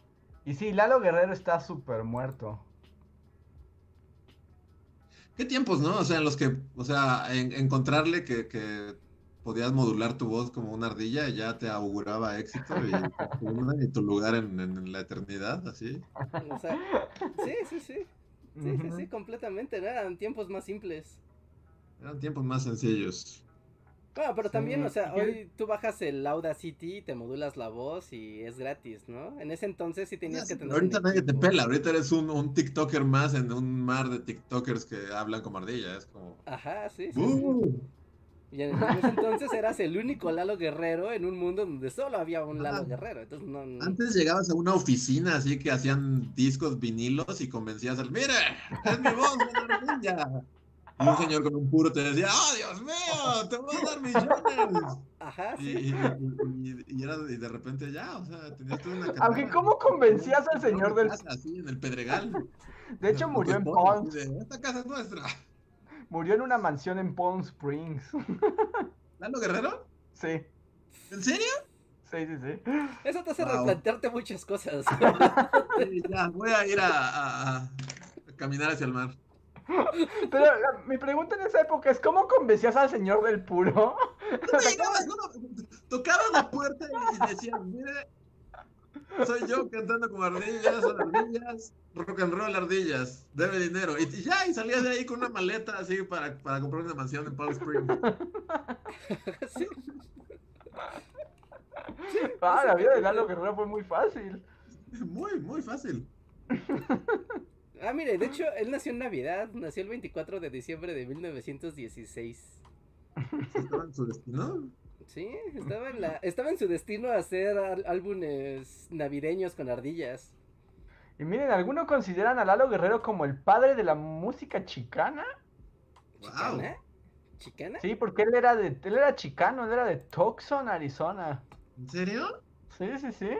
Y sí, Lalo Guerrero está súper muerto. ¿Qué tiempos, no? O sea, en los que, o sea, en- encontrarle que, que podías modular tu voz como una ardilla ya te auguraba éxito y, tu y lugar en, en la eternidad, así. O sea, sí, sí, sí. Sí, sí, Ujú. sí, completamente. ¿no? Eran tiempos más simples. Eran tiempos más sencillos. Bueno, pero también, Sí, o sea, y- hoy tú bajas el Audacity, te modulas la voz y es gratis, ¿no? En ese entonces sí tenías que tener. Ahorita nadie te pela, ahorita eres un, un TikToker más en un mar de TikTokers que hablan como ardilla, es como... Ajá, sí, sí. Y en, en ese entonces eras el único Lalo Guerrero en un mundo donde solo había un Lalo Ah. Guerrero. Entonces no. no- Antes llegabas a una oficina así que hacían discos vinilos y convencías al, mire, es mi voz, una. Y un señor con un puro te decía, ¡oh, Dios mío! ¡Te voy a dar millones! Ajá, Y, sí. y, y- y era, y de repente ya, o sea, tenías toda una Aunque. ¿cómo convencías al señor del.? Casa, así, en el Pedregal. De hecho, murió en de, Esta casa es nuestra. Murió en una mansión en Palm Springs. ¿Lalo Guerrero? Sí, ¿En serio? sí, sí, sí. Eso te hace Wow. replantearte muchas cosas. Ya, voy a ir a, a- a caminar hacia el mar. Pero la- mi pregunta en esa época es, ¿cómo convencías al señor del puro? No te llegabas, no, no, tocabas la puerta y decías, mire, soy yo cantando como ardillas, ardillas, rock and roll ardillas, debe dinero. Y, y ya, y salías de ahí con una maleta así para, para comprar una mansión en Palm Springs. Sí. Ah, la vida de Lalo Guerrero fue muy fácil. Muy, muy fácil. Ah, mire, de hecho, él nació en Navidad, nació el 24 de diciembre de 1916. ¿Sí ¿Estaba en su destino? Sí, estaba en, la, estaba en su destino a hacer álbumes navideños con ardillas. Y miren, ¿alguno consideran a Lalo Guerrero como el padre de la música chicana? Wow. ¿Chicana? ¿Chicana? Sí, porque él era de, él era chicano, él era de Tucson, Arizona. ¿En serio? Sí, sí, sí.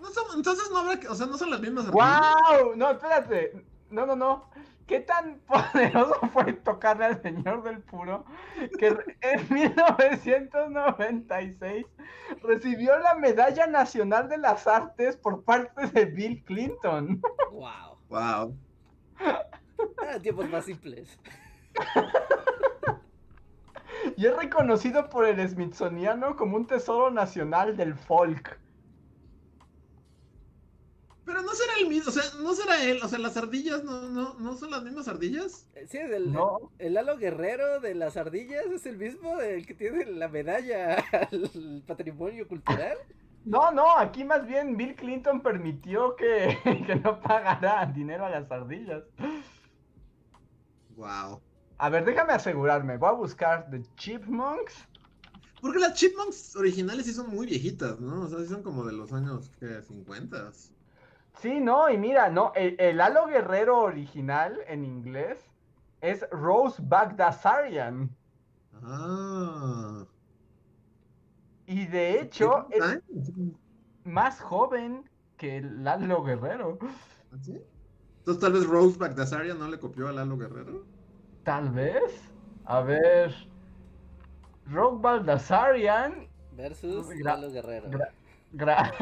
No son- entonces no habrá que, o sea, no son las mismas. ¡Wow! No, espérate. No, no, no. ¿Qué tan poderoso fue tocarle al señor del puro que en 1996 recibió la Medalla Nacional de las Artes por parte de Bill Clinton? Wow. Wow. Eran tiempos más simples. Y es reconocido por el Smithsoniano como un tesoro nacional del folk. Pero no será el mismo, o sea, no será él, o sea, las ardillas no, no, no son las mismas ardillas. Sí, del, No. el Lalo Guerrero de las ardillas es el mismo del que tiene la medalla al patrimonio cultural. No, no, aquí más bien Bill Clinton permitió que, que no pagara dinero a las ardillas. Wow. A ver, déjame asegurarme. Voy a buscar The Chipmunks. Porque las chipmunks originales sí son muy viejitas, ¿no? O sea, sí son como de los años, ¿qué? 50. Sí, no, y mira, no, el, el Halo Guerrero original en inglés es Rose Bagdasarian. Ah. Y de hecho es ¿Ah? más joven que el Lalo Guerrero. ¿Así? Entonces tal vez Rose Bagdasarian no le copió a Lalo Guerrero. Tal vez. A ver. Rose Bagdasarian. Versus Lalo Guerrero. gra- gra-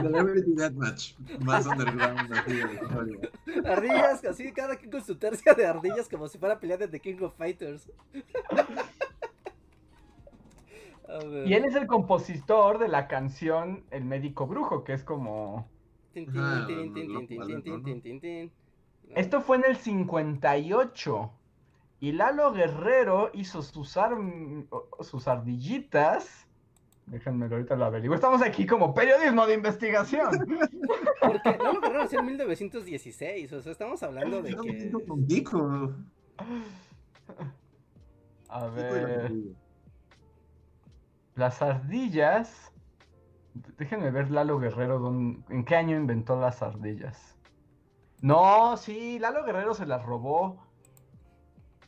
Celebrity Deathmatch. Más underground así de historia. Ardillas, así cada quien con su tercia de ardillas como si fuera pelea de The King of Fighters. Y él es el compositor de la canción El médico brujo, que es como. Esto fue en el 58. Y Lalo Guerrero hizo sus, arm- sus ardillitas. Déjenme ahorita lo averiguo. Estamos aquí como periodismo de investigación. Porque Lalo Guerrero nació en 1916, o sea, estamos hablando de Estamos que... con. A la ver. Las ardillas. Déjenme ver Lalo Guerrero. dónde- ¿En qué año inventó las ardillas? No, sí, Lalo Guerrero se las robó.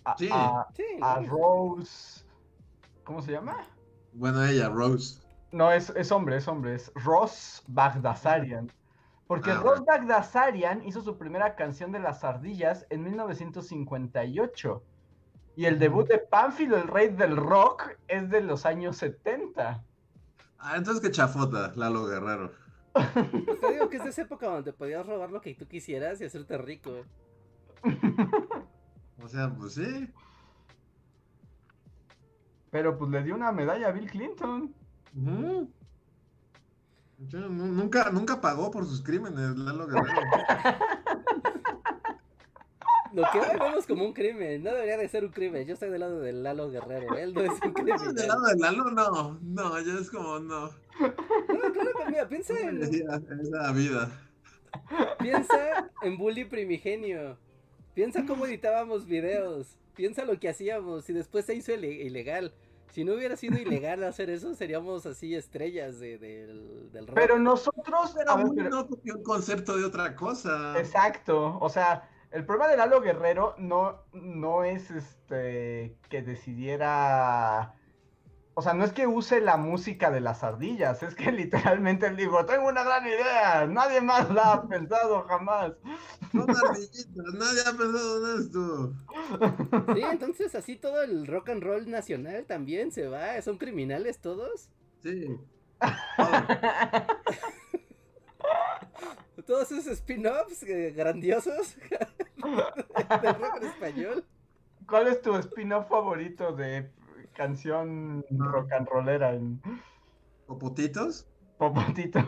A, Sí. a- Sí, a ¿no? Rose. ¿Cómo se llama? Bueno, ella, Rose. No, es, es hombre, es hombre, es Ross Bagdasarian. Porque Ah, Ross Bagdasarian hizo su primera canción de las ardillas en 1958. Y el debut de Pánfilo, el rey del rock, es de los años 70. Ah, entonces que chafota, Lalo Guerrero. Pues te digo que es de esa época donde podías robar lo que tú quisieras y hacerte rico. O sea, pues sí. Pero pues le dio una medalla a Bill Clinton. Nunca, nunca pagó por sus crímenes, Lalo Guerrero. Lo que hoy vemos como un crimen, no debería de ser un crimen. Yo estoy del lado del Lalo Guerrero, él no es un ¿Del criminal. lado de Lalo? No, no, ya es como, no. No, claro que mira, piensa en, esa vida. piensa en Bully Primigenio. Piensa cómo editábamos videos. Piensa lo que hacíamos y después se hizo ile- ilegal. Si no hubiera sido ilegal hacer eso, seríamos así estrellas de- del, del rock. Pero nosotros. Pero a ver, muy pero- no copió un concepto de otra cosa. Exacto. O sea, el problema de Lalo Guerrero no, no es este que decidiera o sea, no es que use la música de las ardillas, es que literalmente él dijo, tengo una gran idea, nadie más la ha pensado jamás. Son ardillitas, nadie ha pensado en esto. Sí, entonces así todo el rock and roll nacional también se va, son criminales todos. Sí. Todos esos spin-offs eh, grandiosos de rock en español. ¿Cuál es tu spin-off favorito de canción rock and rollera en ¿Popotitos? Popotitos?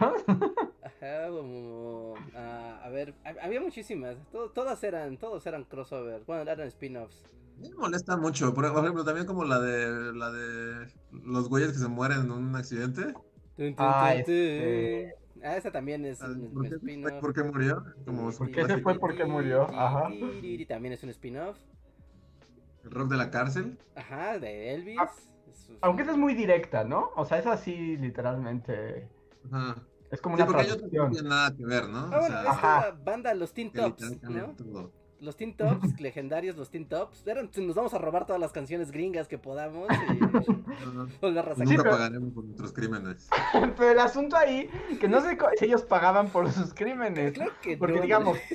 Ajá, como ah, a ver, hab- había muchísimas, to- todas eran, todos eran crossover, bueno, eran spin-offs. Me molesta mucho. Por ejemplo, también como la de la de los güeyes que se mueren en un accidente. Tun, tun, Ah, este-. Ah, esa también es ¿Por un spin-off. por qué murió? Como sí. qué se fue? porque murió? Ajá. También es un spin-off. El rock de la cárcel. Ajá, de Elvis. Ah, Es- es- Aunque esa es muy directa, ¿no? O sea, es así literalmente. Ajá. Es como Sí, una porque ellos no tienen nada que ver, ¿no? Ah, O bueno, sea, esta Ajá. banda, los Teen Tops, ¿no? todo. Los Teen Tops, legendarios los Teen Tops. Eran, nos vamos a robar todas las canciones gringas que podamos y Ajá. volverlas a Nunca pero- pagaremos por nuestros crímenes. Pero el asunto ahí, que no sé si ellos pagaban por sus crímenes. Claro que Porque no, digamos,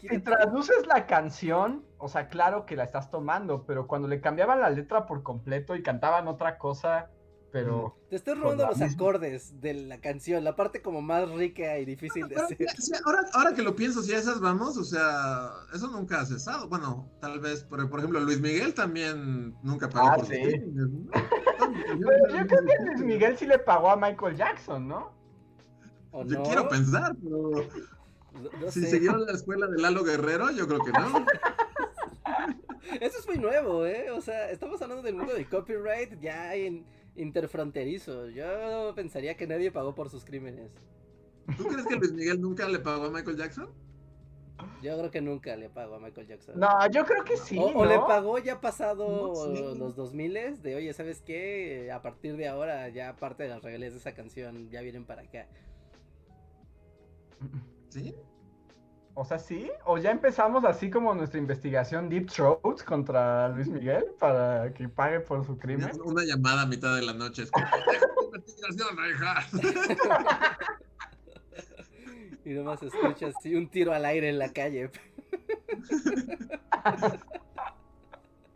Si traduces la canción, o sea, claro que la estás tomando, pero cuando le cambiaban la letra por completo y cantaban otra cosa, pero... Te estoy Con robando los misma- acordes de la canción, la parte como más rica y difícil de hacer. sí, ahora, ahora que lo pienso, si a esas vamos, o sea, eso nunca ha cesado. Bueno, tal vez, por, por ejemplo, Luis Miguel también nunca pagó Ah, por sí. Pero yo creo que Luis Miguel sí le pagó a Michael Jackson, ¿no? ¿O Yo no? quiero pensar, pero No- no si sé. siguieron la escuela de Lalo Guerrero, yo creo que no. Eso es muy nuevo, ¿eh? O sea, estamos hablando del mundo del copyright ya en interfronterizo. Yo pensaría que nadie pagó por sus crímenes. ¿Tú crees que Luis Miguel nunca le pagó a Michael Jackson? Yo creo que nunca le pagó a Michael Jackson. No, yo creo que sí, o, le pagó ya pasado No sé. los 2000 de, oye, ¿sabes qué? A partir de ahora ya parte de las regalías de esa canción ya vienen para acá. ¿Sí? O sea, sí, o ya empezamos así como nuestra investigación Deep Throat contra Luis Miguel para que pague por su crimen. Una llamada a mitad de la noche. Es como, "Deja tu investigación, hija". Y nomás escuchas así un tiro al aire en la calle.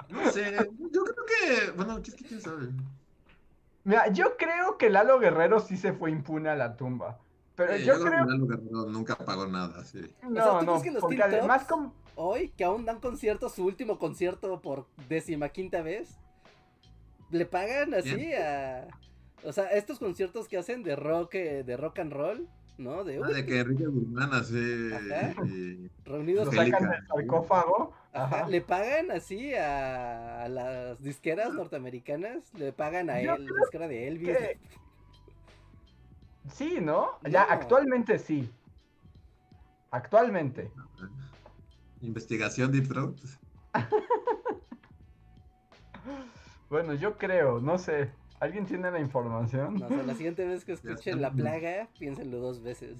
No sé, yo creo que, bueno, ¿qué es que quién sabe? Mira, yo creo que Lalo Guerrero sí se fue impune a la tumba. Pero Sí, yo creo que nunca pagó nada, sí. No, sea, ¿tú no, crees que los porque Teen además como... Hoy, que aún dan conciertos, su último concierto por décima quinta vez, le pagan así a... O sea, estos conciertos que hacen de rock, eh, de rock and roll, ¿no? De, Ah, de que Enrique Guzmán así. Ajá. y- reunidos sacan del sarcófago. Ajá, Ajá. le pagan así a, a las disqueras norteamericanas, le pagan a Yo él, la disquera de Elvis. que- Sí, ¿no? Ya, No. actualmente sí. Actualmente. Investigación Deep Throat. Bueno, yo creo, no sé. ¿Alguien tiene la información? No, o sea, la siguiente vez que escuchen. La Plaga, piénsenlo dos veces.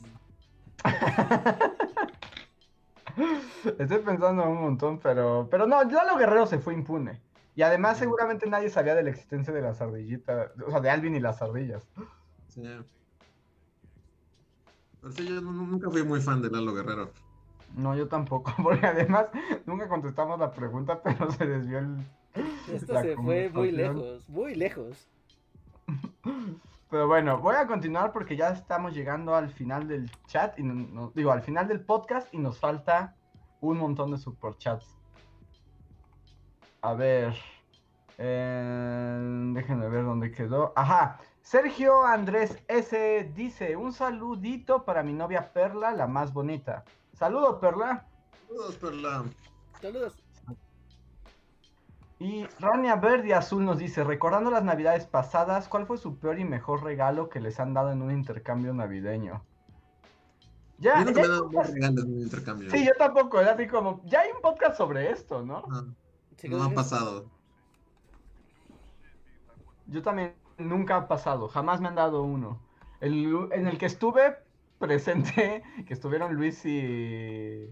Estoy pensando un montón, pero. Pero no, Lalo Guerrero se fue impune. Y además, seguramente nadie sabía de la existencia de las ardillitas. O sea, de Alvin y las ardillas. Sí. Yo nu- nunca fui muy fan de Lalo Guerrero. No, yo tampoco, porque además nunca contestamos la pregunta, pero se desvió el. Esto la se fue muy lejos, muy lejos. Pero bueno, voy a continuar porque ya estamos llegando al final del chat y no- no- digo al final del podcast y nos falta un montón de superchats. A ver, eh, déjenme ver dónde quedó. Ajá, Sergio Andrés S dice un saludito para mi novia Perla, la más bonita. Saludo Perla. Saludos, Perla. Saludos. Y Rania Verde Azul nos dice, recordando las navidades pasadas, ¿cuál fue su peor y mejor regalo que les han dado en un intercambio navideño? Ya, Yo nunca ya me he hay dado podcast- muy regalos en un intercambio. Sí, yo tampoco, era así como, ya hay un podcast sobre esto, ¿no? Ah, no ha pasado. Yo también nunca ha pasado, jamás me han dado uno. El, en el que estuve presente, que estuvieron Luis y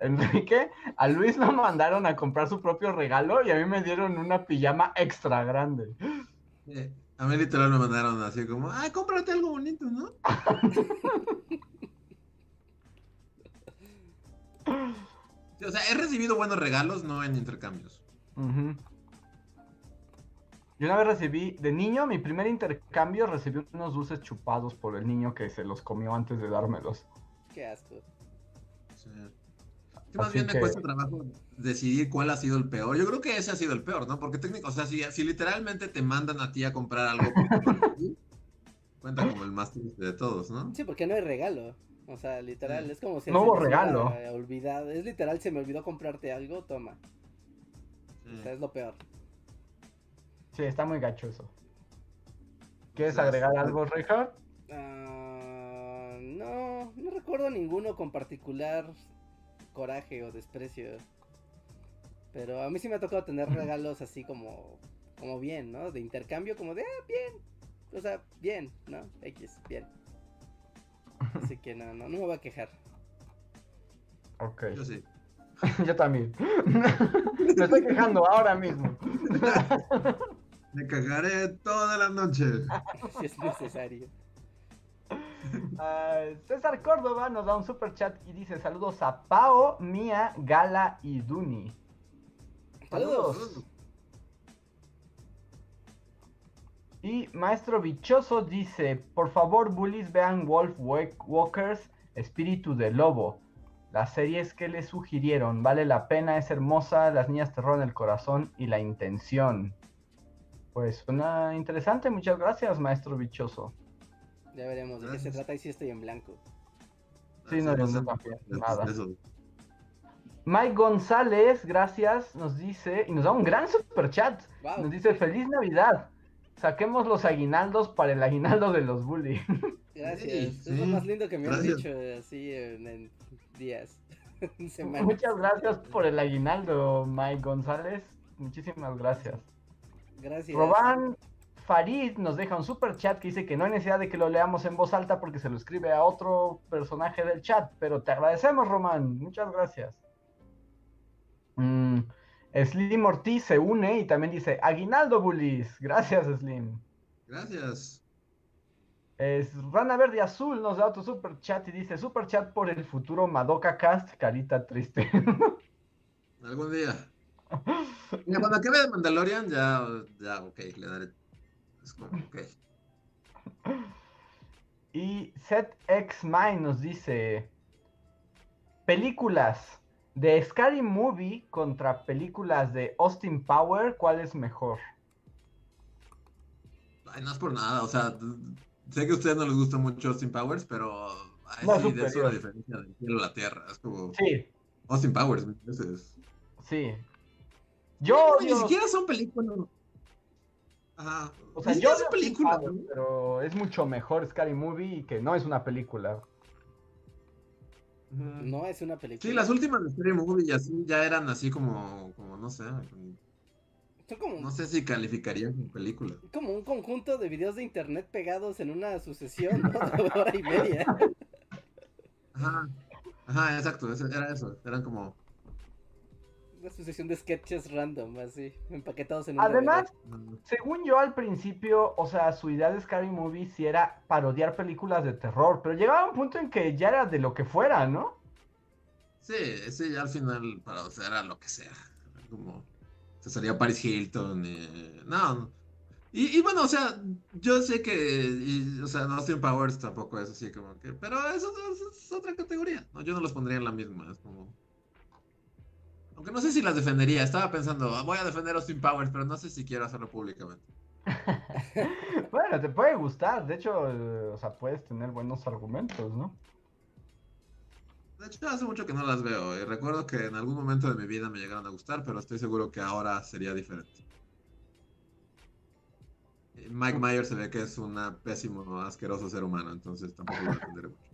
Enrique, a Luis lo mandaron a comprar su propio regalo y a mí me dieron una pijama extra grande. Eh, A mí literal me mandaron así como, ah, cómprate algo bonito, ¿no? O sea, he recibido buenos regalos, no en intercambios. Ujú. Yo una vez recibí, de niño, mi primer intercambio, recibí unos dulces chupados por el niño que se los comió antes de dármelos. Qué asco. Sí. Más Así bien me que- cuesta trabajo decidir cuál ha sido el peor. Yo creo que ese ha sido el peor, ¿no? Porque técnico, o sea, si, si literalmente te mandan a ti a comprar algo, cuenta como el más triste de todos, ¿no? Sí, porque no hay regalo. O sea, literal, Sí. es como si No hubo regalo. olvidado. Es literal, se me olvidó comprarte algo, toma. Sí. O sea, es lo peor. Sí, está muy gacho eso. ¿Quieres agregar algo, Richard? Ah, no, no recuerdo ninguno con particular coraje o desprecio. Pero a mí sí me ha tocado tener regalos así como, como bien, ¿no? De intercambio, como de, ah, bien. O sea, bien, ¿no? X, bien. Así que no, no, no me voy a quejar. Ok. Yo sí. Yo también. Me estoy quejando ahora mismo. Me cagaré toda la noche. si es necesario. César Córdoba nos da un super chat y dice saludos a Pao, Mía, Gala y Duni. Saludos. Y Maestro Bichoso dice, por favor bullies vean Wolf Wa- Walkers, Espíritu de Lobo. Las series que les sugirieron, vale la pena, es hermosa, las niñas te roban el corazón y la intención. Pues suena interesante, muchas gracias Maestro Bichoso. Ya veremos de qué se trata y si estoy en blanco. Sí, no, también, de- de nada. eso. Mike González, gracias, nos dice, y nos da un gran super chat. Wow. Nos dice, feliz Navidad. Saquemos los aguinaldos para el aguinaldo de los bully. Gracias. Sí, es lo más lindo que me han gracias. dicho eh, así en, en días, en semanas. Muchas gracias por el aguinaldo, Mike González. Muchísimas gracias. Gracias. Roban Farid nos deja un super chat que dice que no hay necesidad de que lo leamos en voz alta porque se lo escribe a otro personaje del chat. Pero te agradecemos, Román. Muchas gracias. Mm, Slim Ortiz se une y también dice Aguinaldo Bullies. Gracias, Slim. Gracias. Es Rana Verde Azul nos da otro super chat y dice super chat por el futuro Madoka Cast, carita triste. Algún día. Mira, cuando acabe de Mandalorian, ya, ya, ok, le daré. Es como, ok. y Set X Mine nos dice películas de Scary Movie contra películas de Austin Power, ¿cuál es mejor? Ay, no es por nada, o sea, sé que a ustedes no les gusta mucho Austin Powers, pero ay, No, sí, de eso la diferencia del cielo a la tierra. Es como Sí, Austin Powers, veces. sí. Yo No, ni siquiera son películas. Ajá. o sea, yo. Powers, ¿no? pero es mucho mejor Scary Movie que no es una película. No es una película. Sí, las últimas de Scary Movie y así ya eran así como, como no sé, como, no sé si calificarían como película. como un conjunto de videos de internet pegados en una sucesión, ¿no? De hora y media. Ajá, ajá, exacto, eso- era eso, eran como... Una sucesión de sketches random, así, empaquetados en un Además, Según yo al principio, o sea, su idea de Scary Movie sí era parodiar películas de terror, pero llegaba un punto en que ya era de lo que fuera, ¿no? Sí, sí, ya al final, para, o sea, era lo que sea, como... Se salía Paris Hilton, y- no, no. Y, y bueno, o sea, yo sé que, y, o sea, Austin Powers tampoco es así como que, pero eso, eso es otra categoría, ¿no? Yo no los pondría en la misma, es como... Aunque no sé si las defendería, estaba pensando, "Ah, voy a defender a Austin Powers, pero no sé si quiero hacerlo públicamente. Bueno, te puede gustar, de hecho, eh, o sea, puedes tener buenos argumentos, ¿no? De hecho, hace mucho que no las veo, y recuerdo que en algún momento de mi vida me llegaron a gustar, pero estoy seguro que ahora sería diferente. Mike Myers se ve que es un pésimo, asqueroso ser humano, entonces tampoco lo defenderé mucho.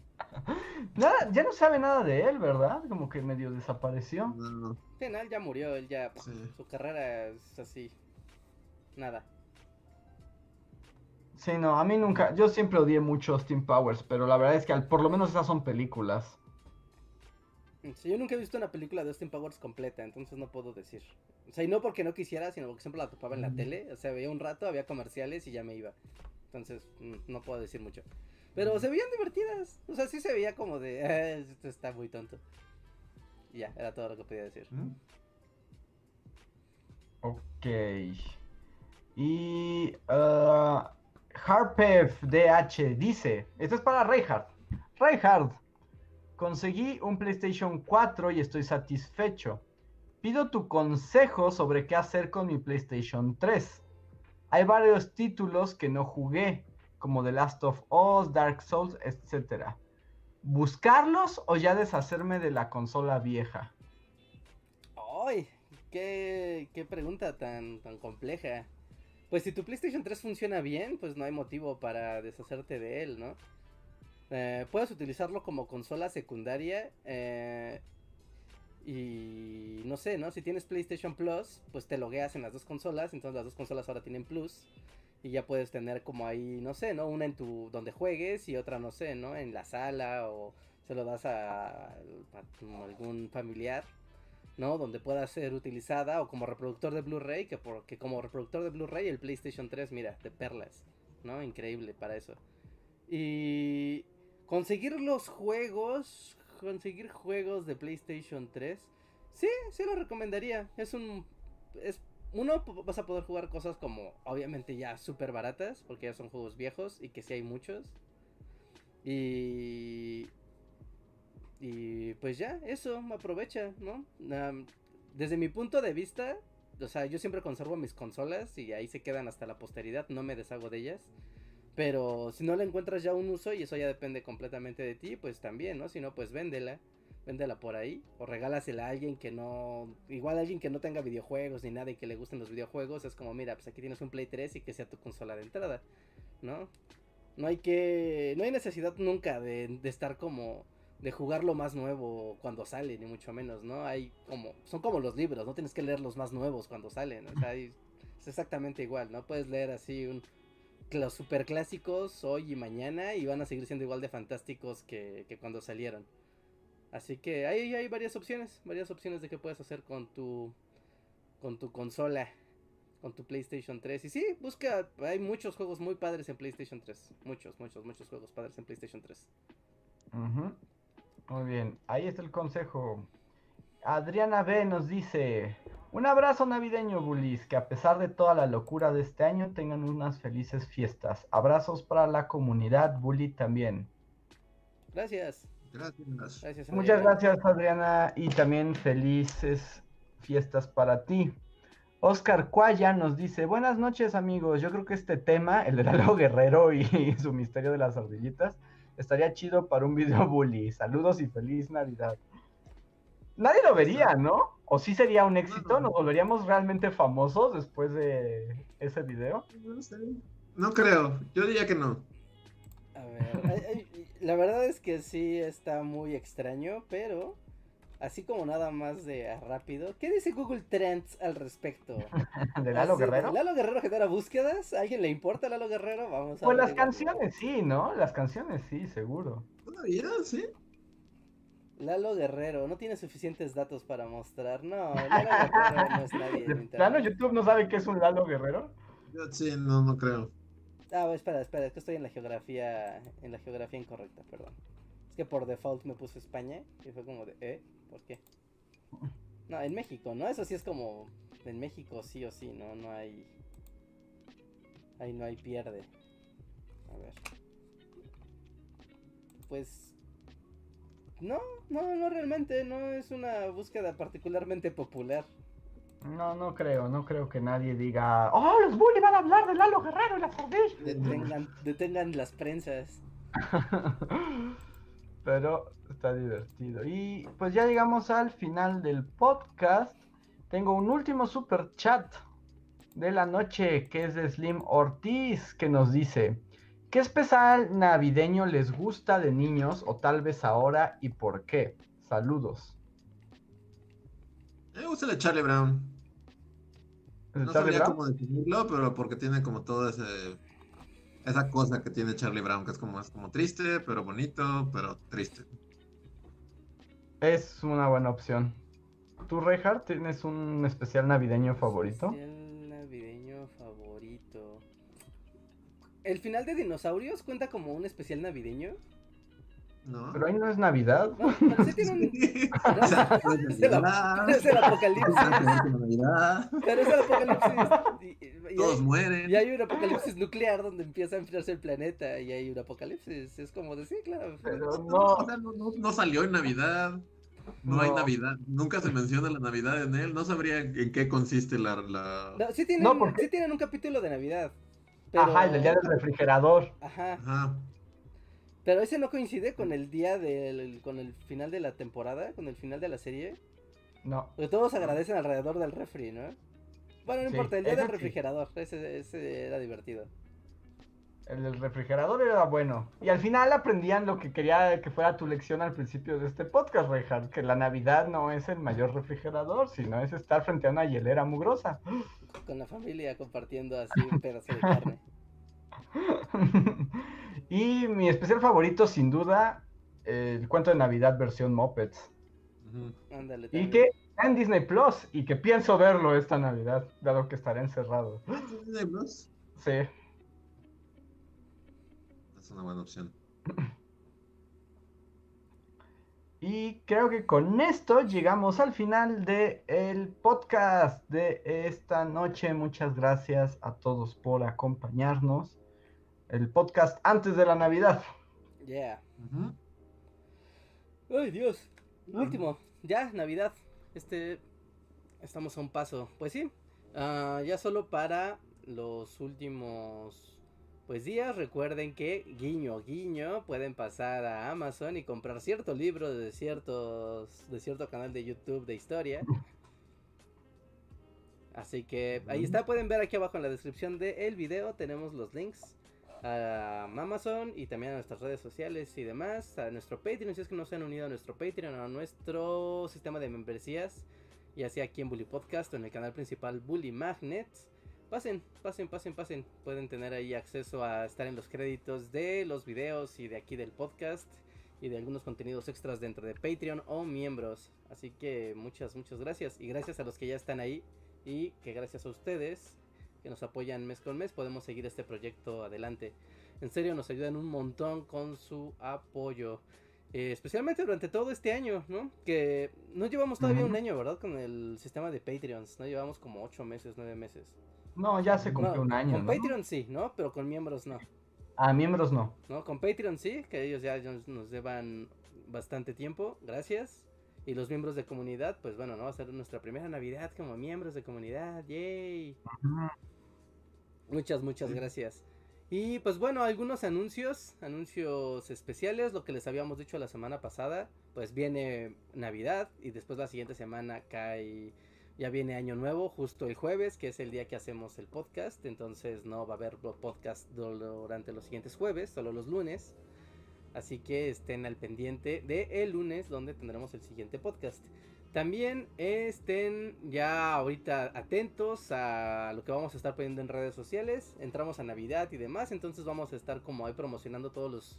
Nada, ya no sabe nada de él, ¿verdad? Como que medio desapareció. No, Sí, no, él ya murió, él ya. Sí. Su carrera es así. Nada. Sí, no, a mí nunca, yo siempre odié mucho Austin Powers, pero la verdad es que al- por lo menos esas son películas. yo nunca he visto una película de Austin Powers completa, entonces no puedo decir. O sea, y no porque no quisiera, sino porque siempre la topaba en la tele. O sea, veía un rato, había comerciales y ya me iba. Entonces, mm, no puedo decir mucho. Pero se veían divertidas. O sea, sí se veía como de, ah, esto está muy tonto. Y ya, era todo lo que podía decir. Ok. Y uh, Harpef DH dice, esto es para Reinhardt. Reinhardt, conseguí un PlayStation 4 y estoy satisfecho. Pido tu consejo sobre qué hacer con mi PlayStation 3. Hay varios títulos que no jugué, como The Last of Us, Dark Souls, etc. ¿Buscarlos o ya deshacerme de la consola vieja? ¡Ay! Qué, qué pregunta tan, tan compleja. Pues si tu PlayStation 3 funciona bien, pues no hay motivo para deshacerte de él, ¿no? Eh, puedes utilizarlo como consola secundaria. Eh, y no sé, ¿no? Si tienes PlayStation Plus, pues te logueas en las dos consolas. Entonces las dos consolas ahora tienen Plus. Y ya puedes tener como ahí, no sé, ¿no? Una en tu donde juegues y otra, no sé, ¿no? En la sala o se lo das a, algún familiar. ¿no? Donde pueda ser utilizada o como reproductor de Blu-ray, que porque como reproductor de Blu-ray el PlayStation 3, mira, de perlas, ¿no? Increíble para eso. Y conseguir los juegos, conseguir juegos de PlayStation 3, sí, sí lo recomendaría. Es un uno vas a poder jugar cosas como obviamente ya súper baratas, porque ya son juegos viejos y que sí hay muchos. Y y pues ya, eso, me aprovecha, ¿no? desde mi punto de vista, o sea, yo siempre conservo mis consolas y ahí se quedan hasta la posteridad, no me deshago de ellas. Pero si no le encuentras ya un uso y eso ya depende completamente de ti, pues también, ¿no? Si no, pues véndela, véndela por ahí o regálasela a alguien que no, igual a alguien que no tenga videojuegos ni nada y que le gusten los videojuegos, es como, mira, pues aquí tienes un Play 3 y que sea tu consola de entrada, ¿no? No hay que, no hay necesidad nunca de, estar como de jugar lo más nuevo cuando sale, ni mucho menos, ¿no? Hay como, son como los libros, no tienes que leer los más nuevos cuando salen, o sea, es exactamente igual, ¿no? Puedes leer así un, los super clásicos hoy y mañana y van a seguir siendo igual de fantásticos que, que cuando salieron. Así que ahí hay varias opciones, varias opciones de qué puedes hacer con tu, con tu consola, con tu PlayStation 3. Y sí, busca, hay muchos juegos muy padres en PlayStation 3, muchos, muchos, muchos juegos padres en PlayStation 3. Ajá. Muy bien, ahí está el consejo. Adriana B nos dice, un abrazo navideño, Bulis, que a pesar de toda la locura de este año tengan unas felices fiestas. Abrazos para la comunidad, Bully también. Gracias. Gracias. Muchas gracias, Adriana, y también felices fiestas para ti. Oscar Cuaya nos dice, buenas noches amigos, yo creo que este tema, el de Lalo Guerrero y su misterio de las ardillitas, estaría chido para un video bully. Saludos y feliz Navidad. Nadie lo vería, ¿no? ¿O sí sería un éxito? ¿Nos volveríamos realmente famosos después de ese video? No creo, yo diría que no. A ver, la verdad es que sí está muy extraño, pero así como nada más de rápido. ¿Qué dice Google Trends al respecto? ¿De Lalo Guerrero? ¿Lalo Guerrero genera búsquedas? ¿A alguien le importa Lalo Guerrero? Vamos a Pues las canciones sí, ¿no? Las canciones sí, seguro. ¿Todavía? ¿Sí? Lalo Guerrero, no tiene suficientes datos para mostrar. No, Lalo Guerrero no es nadie. En ¿Plano YouTube no sabe qué es un Lalo Guerrero? Yo sí, no, no creo. Ah, espera, espera, es que estoy en la geografía, en la geografía incorrecta, perdón. Es que por default me puse España y fue como de, ¿eh? ¿Por qué? No, en México, ¿no? Eso sí es como. En México sí o sí, ¿no? No hay. Ahí no hay pierde. A ver. Pues. No, no, no realmente. No es una búsqueda particularmente popular. No, no creo, no creo que nadie diga, oh, los bully van a hablar de Lalo Guerrero y las ardillas. Detengan, detengan las prensas. Pero está divertido. Y pues ya llegamos al final del podcast. Tengo un último super chat de la noche que es de Slim Ortiz que nos dice, ¿qué especial navideño les gusta de niños o tal vez ahora y por qué? Saludos. Me gusta el de Charlie Brown. No sabría cómo definirlo, pero porque tiene como todo ese esa cosa que tiene Charlie Brown, que es como, es como triste, pero bonito, pero triste. Es una buena opción. ¿Tú, Reinhardt, tienes un especial navideño favorito? Especial navideño favorito. ¿El final de Dinosaurios cuenta como un especial navideño? ¿No? Pero ahí no es Navidad. No, un... Es el- es apocalipsis. Pero es el apocalipsis. Y, y- y todos hay, mueren. y hay un apocalipsis nuclear donde empieza a enfriarse el planeta y hay un apocalipsis. Es como decir, claro. Pero No, no. o sea, no, no- no salió en Navidad. No, hay. Navidad. Nunca se menciona la Navidad en él. No sabría en qué consiste la. la... No, sí, tienen, No, porque- sí tienen un capítulo de Navidad. Pero... Ajá, el del día del refrigerador. Ajá. Ajá. Pero ese no coincide con el día del. con el final de la temporada, con el final de la serie. No. Porque todos agradecen alrededor del refri, ¿no? Bueno, no Sí, importa, el día del sí. refrigerador. Ese, ese era divertido. El del refrigerador era bueno. Y al final aprendían lo que quería que fuera tu lección al principio de este podcast, Reinhardt, que la Navidad no es el mayor refrigerador, sino es estar frente a una hielera mugrosa. Con la familia compartiendo así un pedazo de carne. y mi especial favorito, sin duda, el cuento de Navidad versión Muppets. Ándale. Y que está en Disney Plus y que pienso verlo esta Navidad, dado que estaré encerrado. Disney Plus Sí. Es una buena opción. Y creo que con esto llegamos al final de el podcast de esta noche. Muchas gracias a todos por acompañarnos. El podcast antes de la Navidad. Yeah. Ay, Dios. Último. Ya, Navidad. Este. Estamos a un paso. Pues sí. ah, ya solo para los últimos. Pues días, recuerden que guiño guiño pueden pasar a Amazon y comprar cierto libro de ciertos de cierto canal de YouTube de historia. Así que ahí está, pueden ver aquí abajo en la descripción del video tenemos los links a Amazon y también a nuestras redes sociales y demás, a nuestro Patreon, si es que no se han unido a nuestro Patreon, a nuestro sistema de membresías, ya sea aquí en Bully Podcast o en el canal principal Bully Magnet. Pasen, pasen, pasen, pasen. Pueden tener ahí acceso a estar en los créditos de los videos y de aquí del podcast y de algunos contenidos extras dentro de Patreon o miembros. Así que muchas, muchas gracias. Y gracias a los que ya están ahí y que gracias a ustedes que nos apoyan mes con mes podemos seguir este proyecto adelante. En serio nos ayudan un montón con su apoyo. Eh, especialmente durante todo este año, ¿no? Que no llevamos todavía un año, ¿verdad? Con el sistema de Patreons. No llevamos como 8 meses, 9 meses. No, ya se cumplió No, un año. Con ¿no? Patreon sí, ¿no? Pero con miembros no. A miembros no. ¿No? Con Patreon sí, que ellos ya nos llevan bastante tiempo. Gracias. Y los miembros de comunidad, pues bueno, ¿no? Va a ser nuestra primera Navidad como miembros de comunidad. ¡Yay! Muchas, muchas gracias. Y pues bueno, algunos anuncios, anuncios especiales, lo que les habíamos dicho la semana pasada, pues viene Navidad y después la siguiente semana cae, ya viene Año Nuevo, justo el jueves, que es el día que hacemos el podcast, entonces no va a haber podcast durante los siguientes jueves, solo los lunes. Así que estén al pendiente de el lunes donde tendremos el siguiente podcast. También estén ya ahorita atentos a lo que vamos a estar poniendo en redes sociales. Entramos a Navidad y demás, entonces vamos a estar como ahí promocionando todos los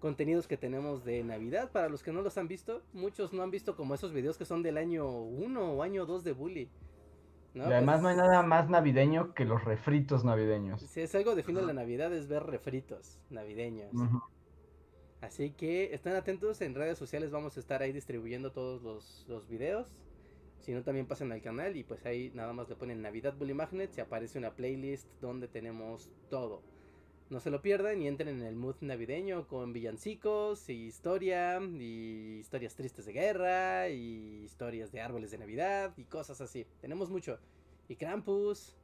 contenidos que tenemos de Navidad. Para los que no los han visto, muchos no han visto como esos videos que son del año 1 o año 2 de Bully. ¿no? y además Pues, no hay nada más navideño que los refritos navideños. Si es algo de fin de la. Navidad es ver refritos navideños. Así que estén atentos en redes sociales, vamos a estar ahí distribuyendo todos los, videos. Si no, también pasen al canal y pues ahí nada más le ponen Navidad Bully Magnet y aparece una playlist donde tenemos todo. No se lo pierdan y entren en el mood navideño con villancicos y historia y historias tristes de guerra y historias de árboles de Navidad y cosas así. Tenemos mucho. Y Krampus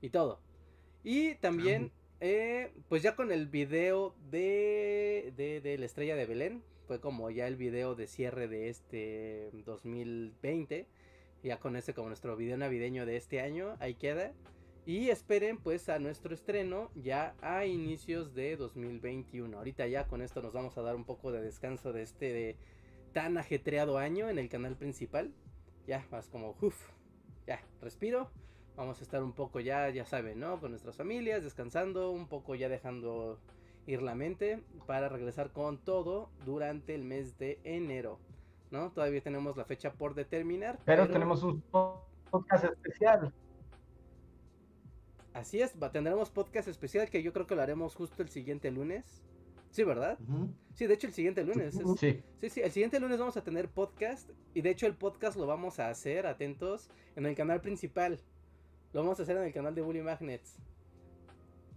y todo. Y también, eh, pues ya con el video de, la estrella de Belén, fue como ya el video de cierre de este 2020. Ya con ese como nuestro video navideño de este año, ahí queda. Y esperen pues a nuestro estreno ya a inicios de 2021. Ahorita ya con esto nos vamos a dar un poco de descanso de este tan ajetreado año en el canal principal. Ya, más como, uff, ya, respiro. Vamos a estar un poco ya, ya saben, ¿no? Con nuestras familias, descansando, un poco ya dejando ir la mente para regresar con todo durante el mes de enero. ¿no? Todavía tenemos la fecha por determinar. Pero, tenemos un podcast especial. Así es, tendremos podcast especial que yo creo que lo haremos justo el siguiente lunes. Sí, ¿verdad? Sí, de hecho el siguiente lunes. Sí. sí, sí, el siguiente lunes vamos a tener podcast y de hecho el podcast lo vamos a hacer, atentos, en el canal principal. Lo vamos a hacer en el canal de Bully Magnets.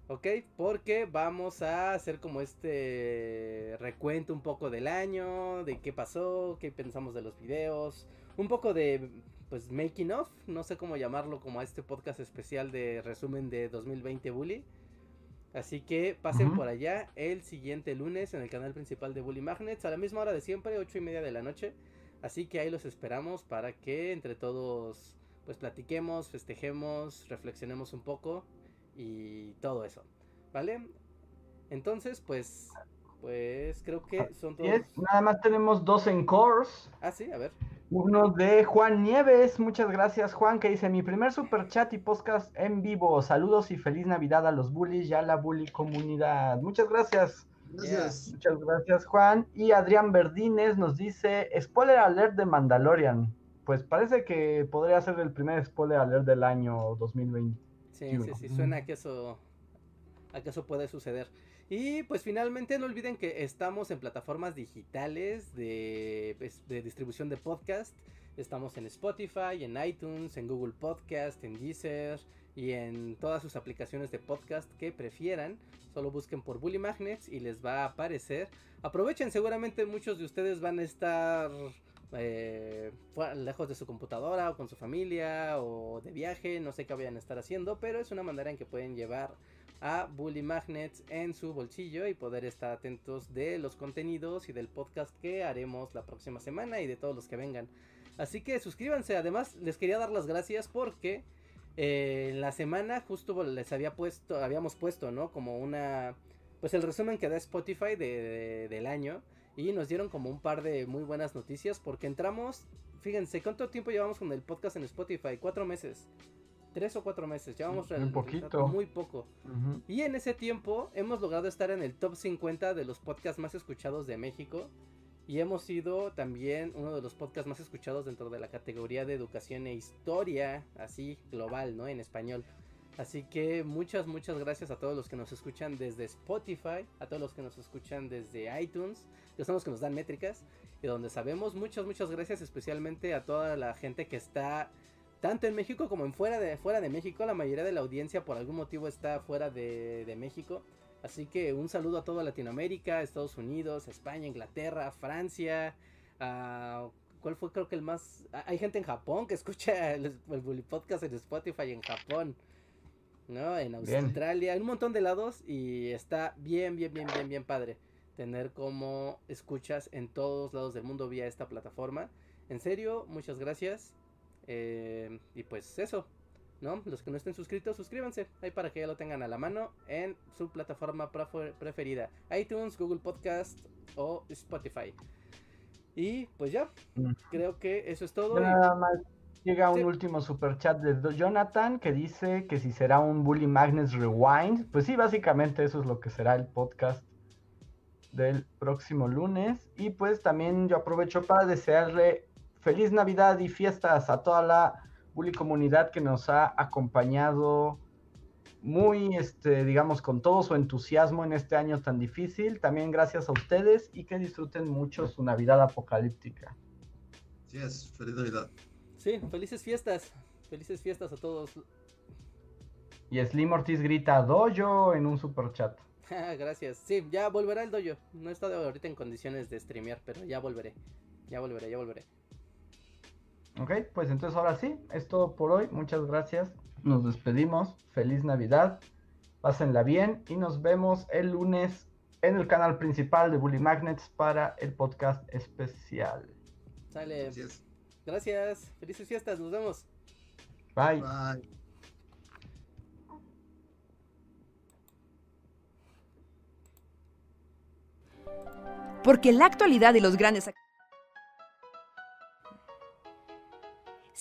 ¿Ok? Porque vamos a hacer como este recuento un poco del año, de qué pasó, qué pensamos de los videos, un poco de pues making of, no sé cómo llamarlo como a este podcast especial de resumen de 2020 Bully. Así que pasen por allá el siguiente lunes en el canal principal de Bully Magnets a la misma hora de siempre, ocho y media de la noche. Así que ahí los esperamos para que entre todos pues platiquemos, festejemos, reflexionemos un poco y todo eso. ¿Vale? Entonces, pues, pues creo que son todos. Nada más tenemos dos encores. Ah, sí, a ver. Uno de Juan Nieves, muchas gracias Juan, que dice mi primer super chat y podcast en vivo. Saludos y feliz Navidad a los bullies y a la bully comunidad. Muchas gracias. Gracias. Muchas gracias Juan. Y Adrián Verdines nos dice, spoiler alert de Mandalorian. Pues parece que podría ser el primer spoiler alert del año 2020. Sí, sí, sí, suena a que eso, a que eso puede suceder. Y pues finalmente no olviden que estamos en plataformas digitales de, pues, de distribución de podcast. Estamos en Spotify, en iTunes, en Google Podcast, en Deezer y en todas sus aplicaciones de podcast que prefieran. Solo busquen por Bully Magnets y les va a aparecer. Aprovechen, seguramente muchos de ustedes van a estar eh, lejos de su computadora o con su familia o de viaje, no sé qué vayan a estar haciendo, pero es una manera en que pueden llevar a Bully Magnets en su bolsillo y poder estar atentos de los contenidos y del podcast que haremos la próxima semana y de todos los que vengan. Así que suscríbanse, además les quería dar las gracias porque eh, en la semana justo les había puesto, habíamos puesto, ¿no? Como una, pues el resumen que da Spotify del año y nos dieron como un par de muy buenas noticias porque entramos, fíjense, ¿cuánto tiempo llevamos con el podcast en Spotify? Cuatro meses tres o cuatro meses. Llevamos un poquito. muy poco. Y en ese tiempo hemos logrado estar en el top 50 de los podcasts más escuchados de México. Y hemos sido también uno de los podcasts más escuchados dentro de la categoría de educación e historia, así global, ¿no? En español. Así que muchas, muchas gracias a todos los que nos escuchan desde Spotify, a todos los que nos escuchan desde iTunes, que son los que nos dan métricas y donde sabemos. Muchas, muchas gracias especialmente a toda la gente que está tanto en México como en fuera de, fuera de México. La mayoría de la audiencia por algún motivo está fuera de, México. Así que un saludo a toda Latinoamérica, Estados Unidos, España, Inglaterra, Francia. ¿Cuál fue? Creo que el más... Hay gente en Japón que escucha el, Bully Podcast en Spotify en Japón. ¿No? En Australia, en un montón de lados. Y está bien, bien, bien, bien, bien padre. Tener como escuchas en todos lados del mundo vía esta plataforma. En serio, muchas gracias. Eh, y pues eso, ¿no? Los que no estén suscritos, suscríbanse ahí para que ya lo tengan a la mano en su plataforma preferida, iTunes, Google Podcast o Spotify. Y pues ya, mm. creo que eso es todo. Nada más llega un último super chat de Jonathan que dice que si será un Bully Magnets Rewind. Pues sí, básicamente eso es lo que será el podcast del próximo lunes. Y pues también yo aprovecho para desearle feliz Navidad y fiestas a toda la Bully comunidad que nos ha acompañado muy, este, digamos, con todo su entusiasmo en este año tan difícil. También gracias a ustedes y que disfruten mucho su Navidad apocalíptica. Sí, es, feliz Navidad. Sí, felices fiestas. Felices fiestas a todos. Y Slim Ortiz grita dojo en un super chat. Gracias. Sí, ya volverá el dojo. No he estado ahorita en condiciones de streamear, pero ya volveré. Ya volveré, ya volveré. Ok, pues entonces ahora sí, es todo por hoy. Muchas gracias. Nos despedimos. Feliz Navidad. Pásenla bien y nos vemos el lunes en el canal principal de Bully Magnets para el podcast especial. Sale. Gracias. Gracias. Felices fiestas. Nos vemos. Bye. Bye. Porque la actualidad y los grandes